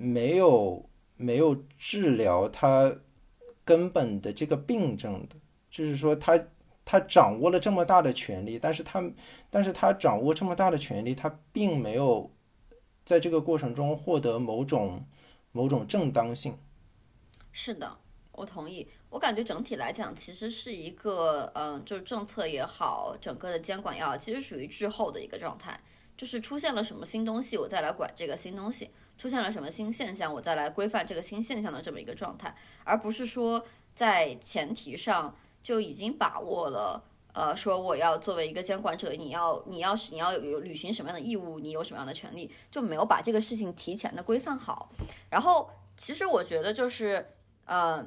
没有没有治疗它根本的这个病症的，就是说他他掌握了这么大的权利，但是他但是他掌握这么大的权利，他并没有在这个过程中获得某种某种正当性。是的，我同意。我感觉整体来讲，其实是一个嗯，就是政策也好，整个的监管也好，其实属于滞后的一个状态。就是出现了什么新东西，我再来管这个新东西；出现了什么新现象，我再来规范这个新现象的这么一个状态，而不是说在前提上就已经把握了，呃，说我要作为一个监管者，你要你要是你要有履行什么样的义务，你有什么样的权利，就没有把这个事情提前的规范好。然后，其实我觉得就是，呃。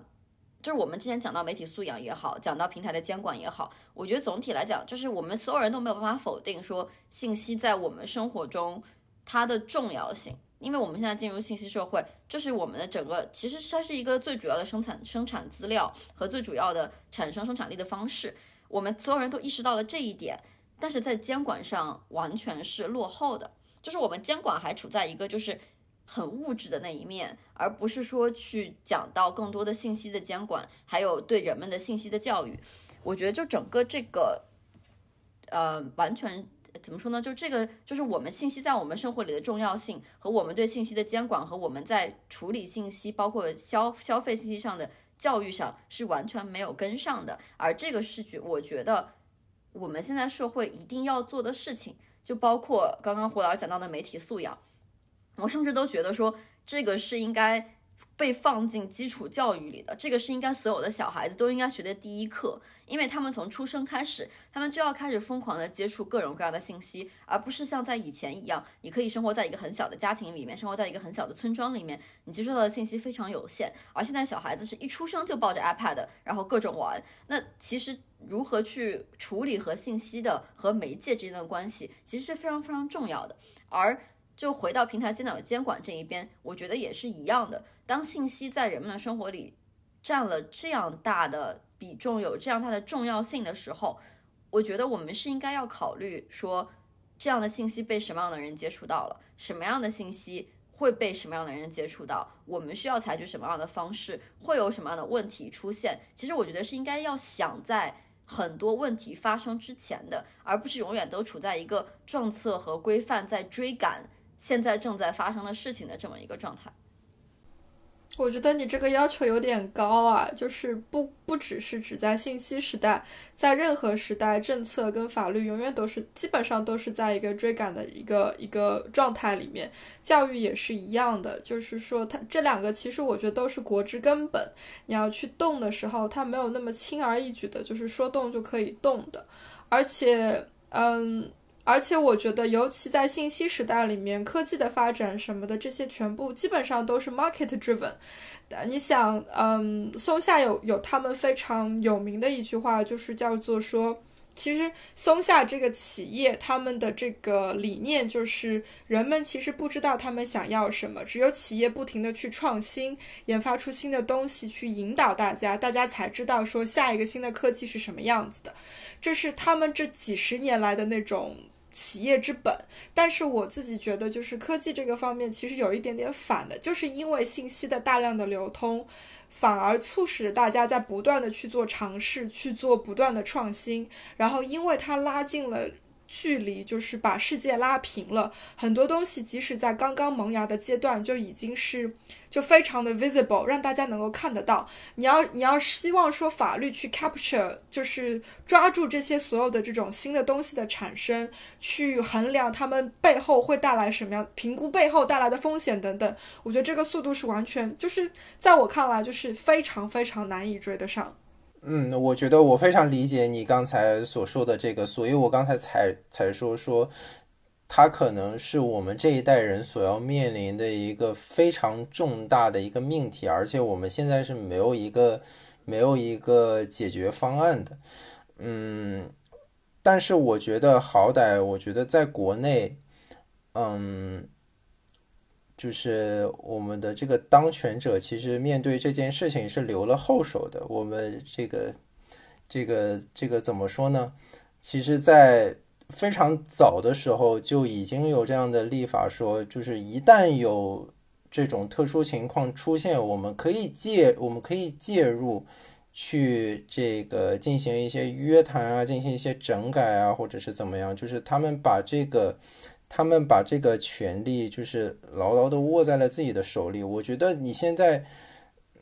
就是我们之前讲到媒体素养也好，讲到平台的监管也好，我觉得总体来讲，就是我们所有人都没有办法否定说信息在我们生活中它的重要性，因为我们现在进入信息社会，这是我们的整个，其实它是一个最主要的生产生产资料和最主要的产生生产力的方式，我们所有人都意识到了这一点，但是在监管上完全是落后的。就是我们监管还处在一个就是很物质的那一面，而不是说去讲到更多的信息的监管，还有对人们的信息的教育。我觉得就整个这个，呃，完全怎么说呢？就这个就是我们信息在我们生活里的重要性和我们对信息的监管和我们在处理信息，包括消消费信息上的教育上是完全没有跟上的。而这个是觉我觉得我们现在社会一定要做的事情。就包括刚刚胡老师讲到的媒体素养，我甚至都觉得说这个是应该被放进基础教育里的，这个是应该所有的小孩子都应该学的第一课，因为他们从出生开始，他们就要开始疯狂的接触各种各样的信息，而不是像在以前一样，你可以生活在一个很小的家庭里面，生活在一个很小的村庄里面，你接触到的信息非常有限，而现在小孩子是一出生就抱着 iPad，然后各种玩，那其实。如何去处理和信息的和媒介之间的关系，其实是非常非常重要的。而就回到平台监管监管这一边，我觉得也是一样的。当信息在人们的生活里占了这样大的比重，有这样大的重要性的时候，我觉得我们是应该要考虑说，这样的信息被什么样的人接触到了，什么样的信息。会被什么样的人接触到？我们需要采取什么样的方式？会有什么样的问题出现？其实我觉得是应该要想在。很多问题发生之前的，而不是永远都处在一个政策和规范在追赶现在正在发生的事情的这么一个状态。我觉得你这个要求有点高啊，就是不不只是只在信息时代，在任何时代，政策跟法律永远都是基本上都是在一个追赶的一个一个状态里面。教育也是一样的，就是说它这两个其实我觉得都是国之根本。你要去动的时候，它没有那么轻而易举的，就是说动就可以动的，而且嗯。而且我觉得，尤其在信息时代里面，科技的发展什么的，这些全部基本上都是 market driven。你想，嗯，松下有有他们非常有名的一句话，就是叫做说。其实松下这个企业，他们的这个理念就是，人们其实不知道他们想要什么，只有企业不停的去创新，研发出新的东西，去引导大家，大家才知道说下一个新的科技是什么样子的。这是他们这几十年来的那种企业之本。但是我自己觉得，就是科技这个方面其实有一点点反的，就是因为信息的大量的流通。反而促使大家在不断的去做尝试，去做不断的创新，然后因为它拉近了。距离就是把世界拉平了，很多东西即使在刚刚萌芽的阶段就已经是就非常的 visible，让大家能够看得到。你要你要希望说法律去 capture，就是抓住这些所有的这种新的东西的产生，去衡量他们背后会带来什么样，评估背后带来的风险等等。我觉得这个速度是完全就是在我看来就是非常非常难以追得上。嗯，我觉得我非常理解你刚才所说的这个，所以我刚才才才说说，它可能是我们这一代人所要面临的一个非常重大的一个命题，而且我们现在是没有一个没有一个解决方案的。嗯，但是我觉得好歹，我觉得在国内，嗯。就是我们的这个当权者，其实面对这件事情是留了后手的。我们这个、这个、这个怎么说呢？其实，在非常早的时候就已经有这样的立法，说就是一旦有这种特殊情况出现，我们可以介，我们可以介入，去这个进行一些约谈啊，进行一些整改啊，或者是怎么样。就是他们把这个。他们把这个权利就是牢牢的握在了自己的手里。我觉得你现在，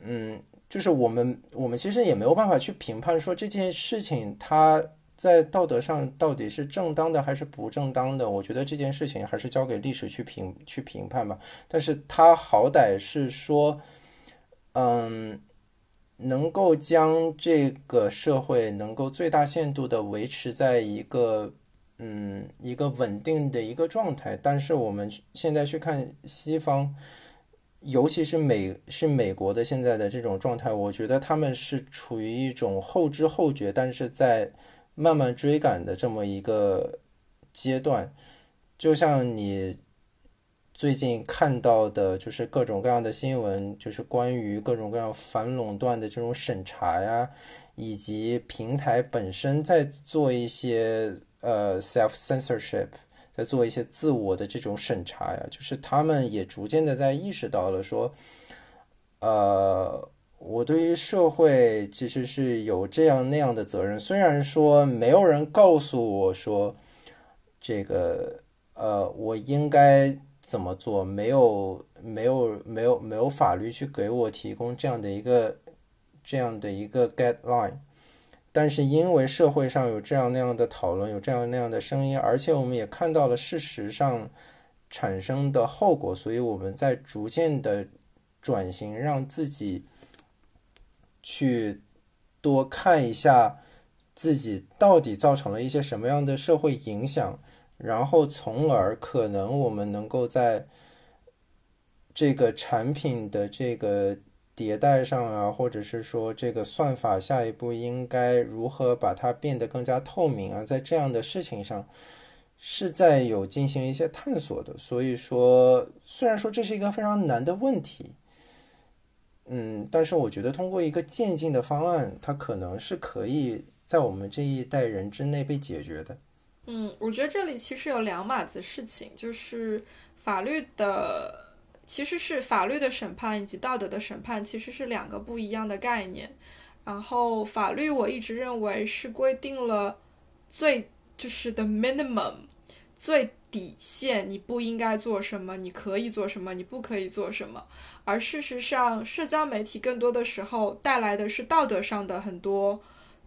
嗯，就是我们我们其实也没有办法去评判说这件事情它在道德上到底是正当的还是不正当的。我觉得这件事情还是交给历史去评去评判吧。但是他好歹是说，嗯，能够将这个社会能够最大限度的维持在一个。嗯，一个稳定的一个状态，但是我们现在去看西方，尤其是美是美国的现在的这种状态，我觉得他们是处于一种后知后觉，但是在慢慢追赶的这么一个阶段。就像你最近看到的，就是各种各样的新闻，就是关于各种各样反垄断的这种审查呀，以及平台本身在做一些。呃，self censorship 在做一些自我的这种审查呀，就是他们也逐渐的在意识到了说，呃，我对于社会其实是有这样那样的责任，虽然说没有人告诉我说这个呃我应该怎么做，没有没有没有没有法律去给我提供这样的一个这样的一个 guideline。但是因为社会上有这样那样的讨论，有这样那样的声音，而且我们也看到了事实上产生的后果，所以我们在逐渐的转型，让自己去多看一下自己到底造成了一些什么样的社会影响，然后从而可能我们能够在这个产品的这个。迭代上啊，或者是说这个算法下一步应该如何把它变得更加透明啊，在这样的事情上是在有进行一些探索的。所以说，虽然说这是一个非常难的问题，嗯，但是我觉得通过一个渐进的方案，它可能是可以在我们这一代人之内被解决的。嗯，我觉得这里其实有两码子事情，就是法律的。其实是法律的审判以及道德的审判，其实是两个不一样的概念。然后法律我一直认为是规定了最就是 the minimum 最底线，你不应该做什么，你可以做什么，你不可以做什么。而事实上，社交媒体更多的时候带来的是道德上的很多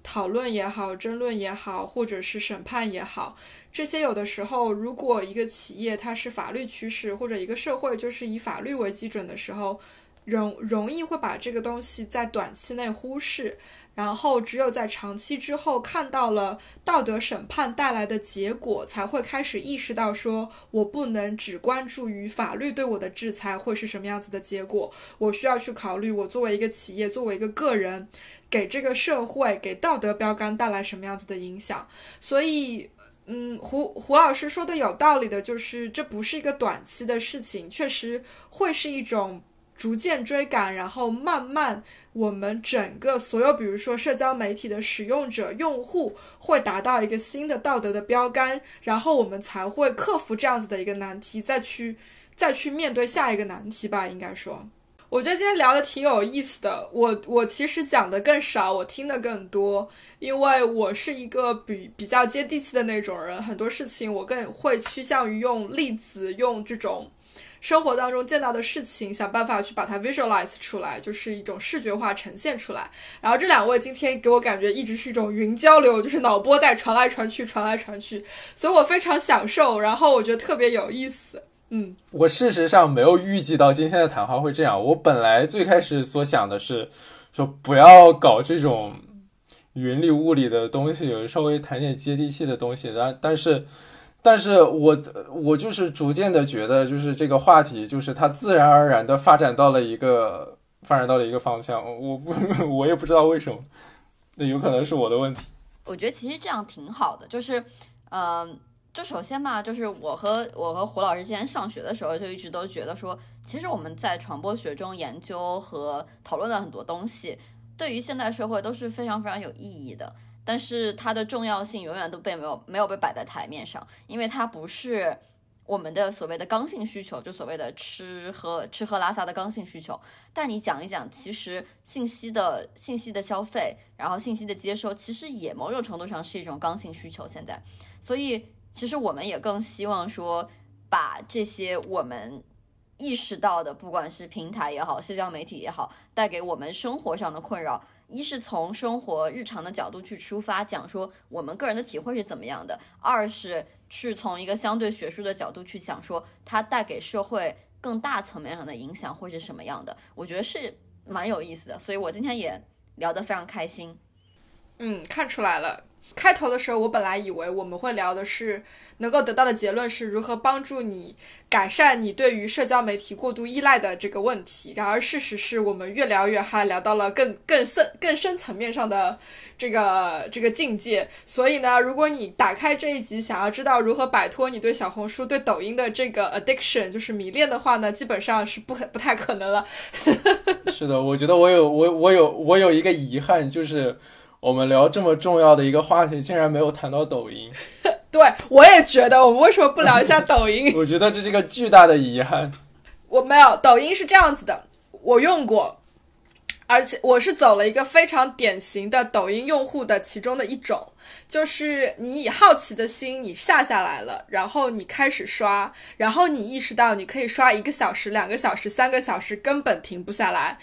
讨论也好、争论也好，或者是审判也好。这些有的时候，如果一个企业它是法律驱使，或者一个社会就是以法律为基准的时候，容容易会把这个东西在短期内忽视，然后只有在长期之后看到了道德审判带来的结果，才会开始意识到说，我不能只关注于法律对我的制裁会是什么样子的结果，我需要去考虑我作为一个企业，作为一个个人，给这个社会给道德标杆带来什么样子的影响，所以。嗯，胡胡老师说的有道理的，就是这不是一个短期的事情，确实会是一种逐渐追赶，然后慢慢我们整个所有，比如说社交媒体的使用者、用户会达到一个新的道德的标杆，然后我们才会克服这样子的一个难题，再去再去面对下一个难题吧，应该说。我觉得今天聊的挺有意思的，我我其实讲的更少，我听的更多，因为我是一个比比较接地气的那种人，很多事情我更会趋向于用例子，用这种生活当中见到的事情，想办法去把它 visualize 出来，就是一种视觉化呈现出来。然后这两位今天给我感觉一直是一种云交流，就是脑波在传来传去，传来传去，所以我非常享受，然后我觉得特别有意思。嗯，我事实上没有预计到今天的谈话会这样。我本来最开始所想的是，说不要搞这种云里雾里的东西，有稍微谈点接地气的东西。但但是，但是我我就是逐渐的觉得，就是这个话题，就是它自然而然的发展到了一个发展到了一个方向。我不，我也不知道为什么，那有可能是我的问题。我觉得其实这样挺好的，就是嗯。就首先嘛，就是我和我和胡老师之前上学的时候，就一直都觉得说，其实我们在传播学中研究和讨论的很多东西，对于现代社会都是非常非常有意义的。但是它的重要性永远都被没有没有被摆在台面上，因为它不是我们的所谓的刚性需求，就所谓的吃喝吃喝拉撒的刚性需求。但你讲一讲，其实信息的信息的消费，然后信息的接收，其实也某种程度上是一种刚性需求。现在，所以。其实我们也更希望说，把这些我们意识到的，不管是平台也好，社交媒体也好，带给我们生活上的困扰，一是从生活日常的角度去出发，讲说我们个人的体会是怎么样的；二是去从一个相对学术的角度去想说，它带给社会更大层面上的影响会是什么样的。我觉得是蛮有意思的，所以我今天也聊得非常开心。嗯，看出来了。开头的时候，我本来以为我们会聊的是能够得到的结论是如何帮助你改善你对于社交媒体过度依赖的这个问题。然而事实是我们越聊越嗨，聊到了更 更深更深层面上的这个这个境界。所以呢，如果你打开这一集，想要知道如何摆脱你对小红书、对抖音的这个 addiction，就是迷恋的话呢，基本上是不可不太可能了。是的，我觉得我有我我有我有一个遗憾就是。我们聊这么重要的一个话题，竟然没有谈到抖音。对我也觉得，我们为什么不聊一下抖音？我觉得这是个巨大的遗憾。我没有，抖音是这样子的，我用过，而且我是走了一个非常典型的抖音用户的其中的一种，就是你以好奇的心你下下来了，然后你开始刷，然后你意识到你可以刷一个小时、两个小时、三个小时，根本停不下来。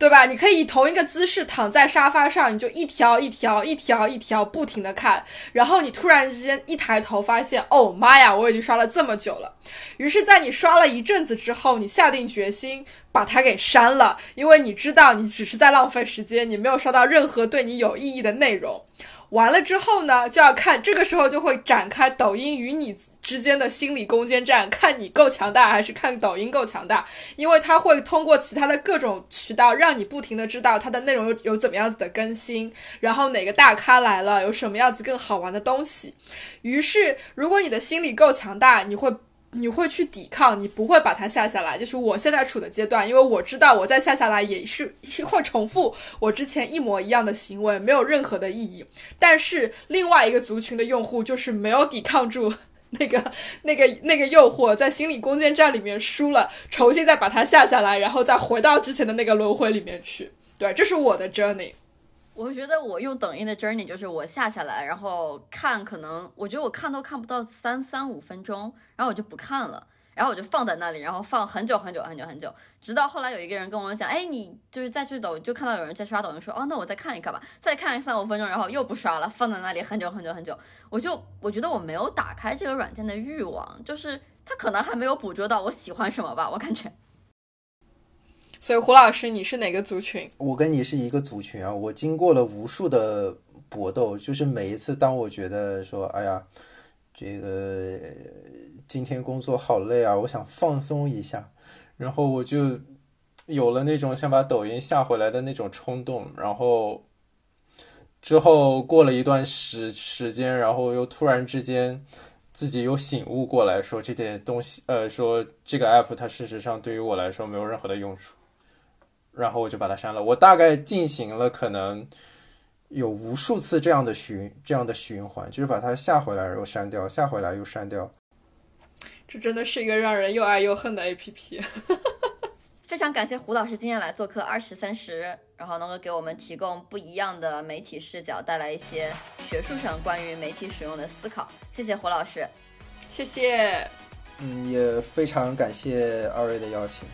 对吧？你可以同一个姿势躺在沙发上，你就一条一条、一条一条不停的看，然后你突然之间一抬头，发现，哦妈呀，我已经刷了这么久了。于是，在你刷了一阵子之后，你下定决心把它给删了，因为你知道你只是在浪费时间，你没有刷到任何对你有意义的内容。完了之后呢，就要看这个时候就会展开抖音与你。之间的心理攻坚战，看你够强大还是看抖音够强大，因为它会通过其他的各种渠道，让你不停的知道它的内容有有怎么样子的更新，然后哪个大咖来了，有什么样子更好玩的东西。于是，如果你的心理够强大，你会你会去抵抗，你不会把它下下来。就是我现在处的阶段，因为我知道我再下下来也是会重复我之前一模一样的行为，没有任何的意义。但是另外一个族群的用户就是没有抵抗住。那个、那个、那个诱惑，在心理攻坚战里面输了，重新再把它下下来，然后再回到之前的那个轮回里面去。对，这是我的 journey。我觉得我用抖音的 journey 就是我下下来，然后看，可能我觉得我看都看不到三三五分钟，然后我就不看了。然后我就放在那里，然后放很久很久很久很久，直到后来有一个人跟我讲，哎，你就是在去抖，就看到有人在刷抖音，说，哦，那我再看一看吧，再看三五分钟，然后又不刷了，放在那里很久很久很久，我就我觉得我没有打开这个软件的欲望，就是他可能还没有捕捉到我喜欢什么吧，我感觉。所以胡老师，你是哪个族群？我跟你是一个族群啊，我经过了无数的搏斗，就是每一次当我觉得说，哎呀，这个。今天工作好累啊，我想放松一下，然后我就有了那种想把抖音下回来的那种冲动。然后之后过了一段时时间，然后又突然之间自己又醒悟过来，说这点东西，呃，说这个 app 它事实上对于我来说没有任何的用处，然后我就把它删了。我大概进行了可能有无数次这样的循这样的循环，就是把它下回来然后删掉，下回来又删掉。这真的是一个让人又爱又恨的 A P P。非常感谢胡老师今天来做客二十三十，然后能够给我们提供不一样的媒体视角，带来一些学术上关于媒体使用的思考。谢谢胡老师，谢谢。嗯，也非常感谢二位的邀请。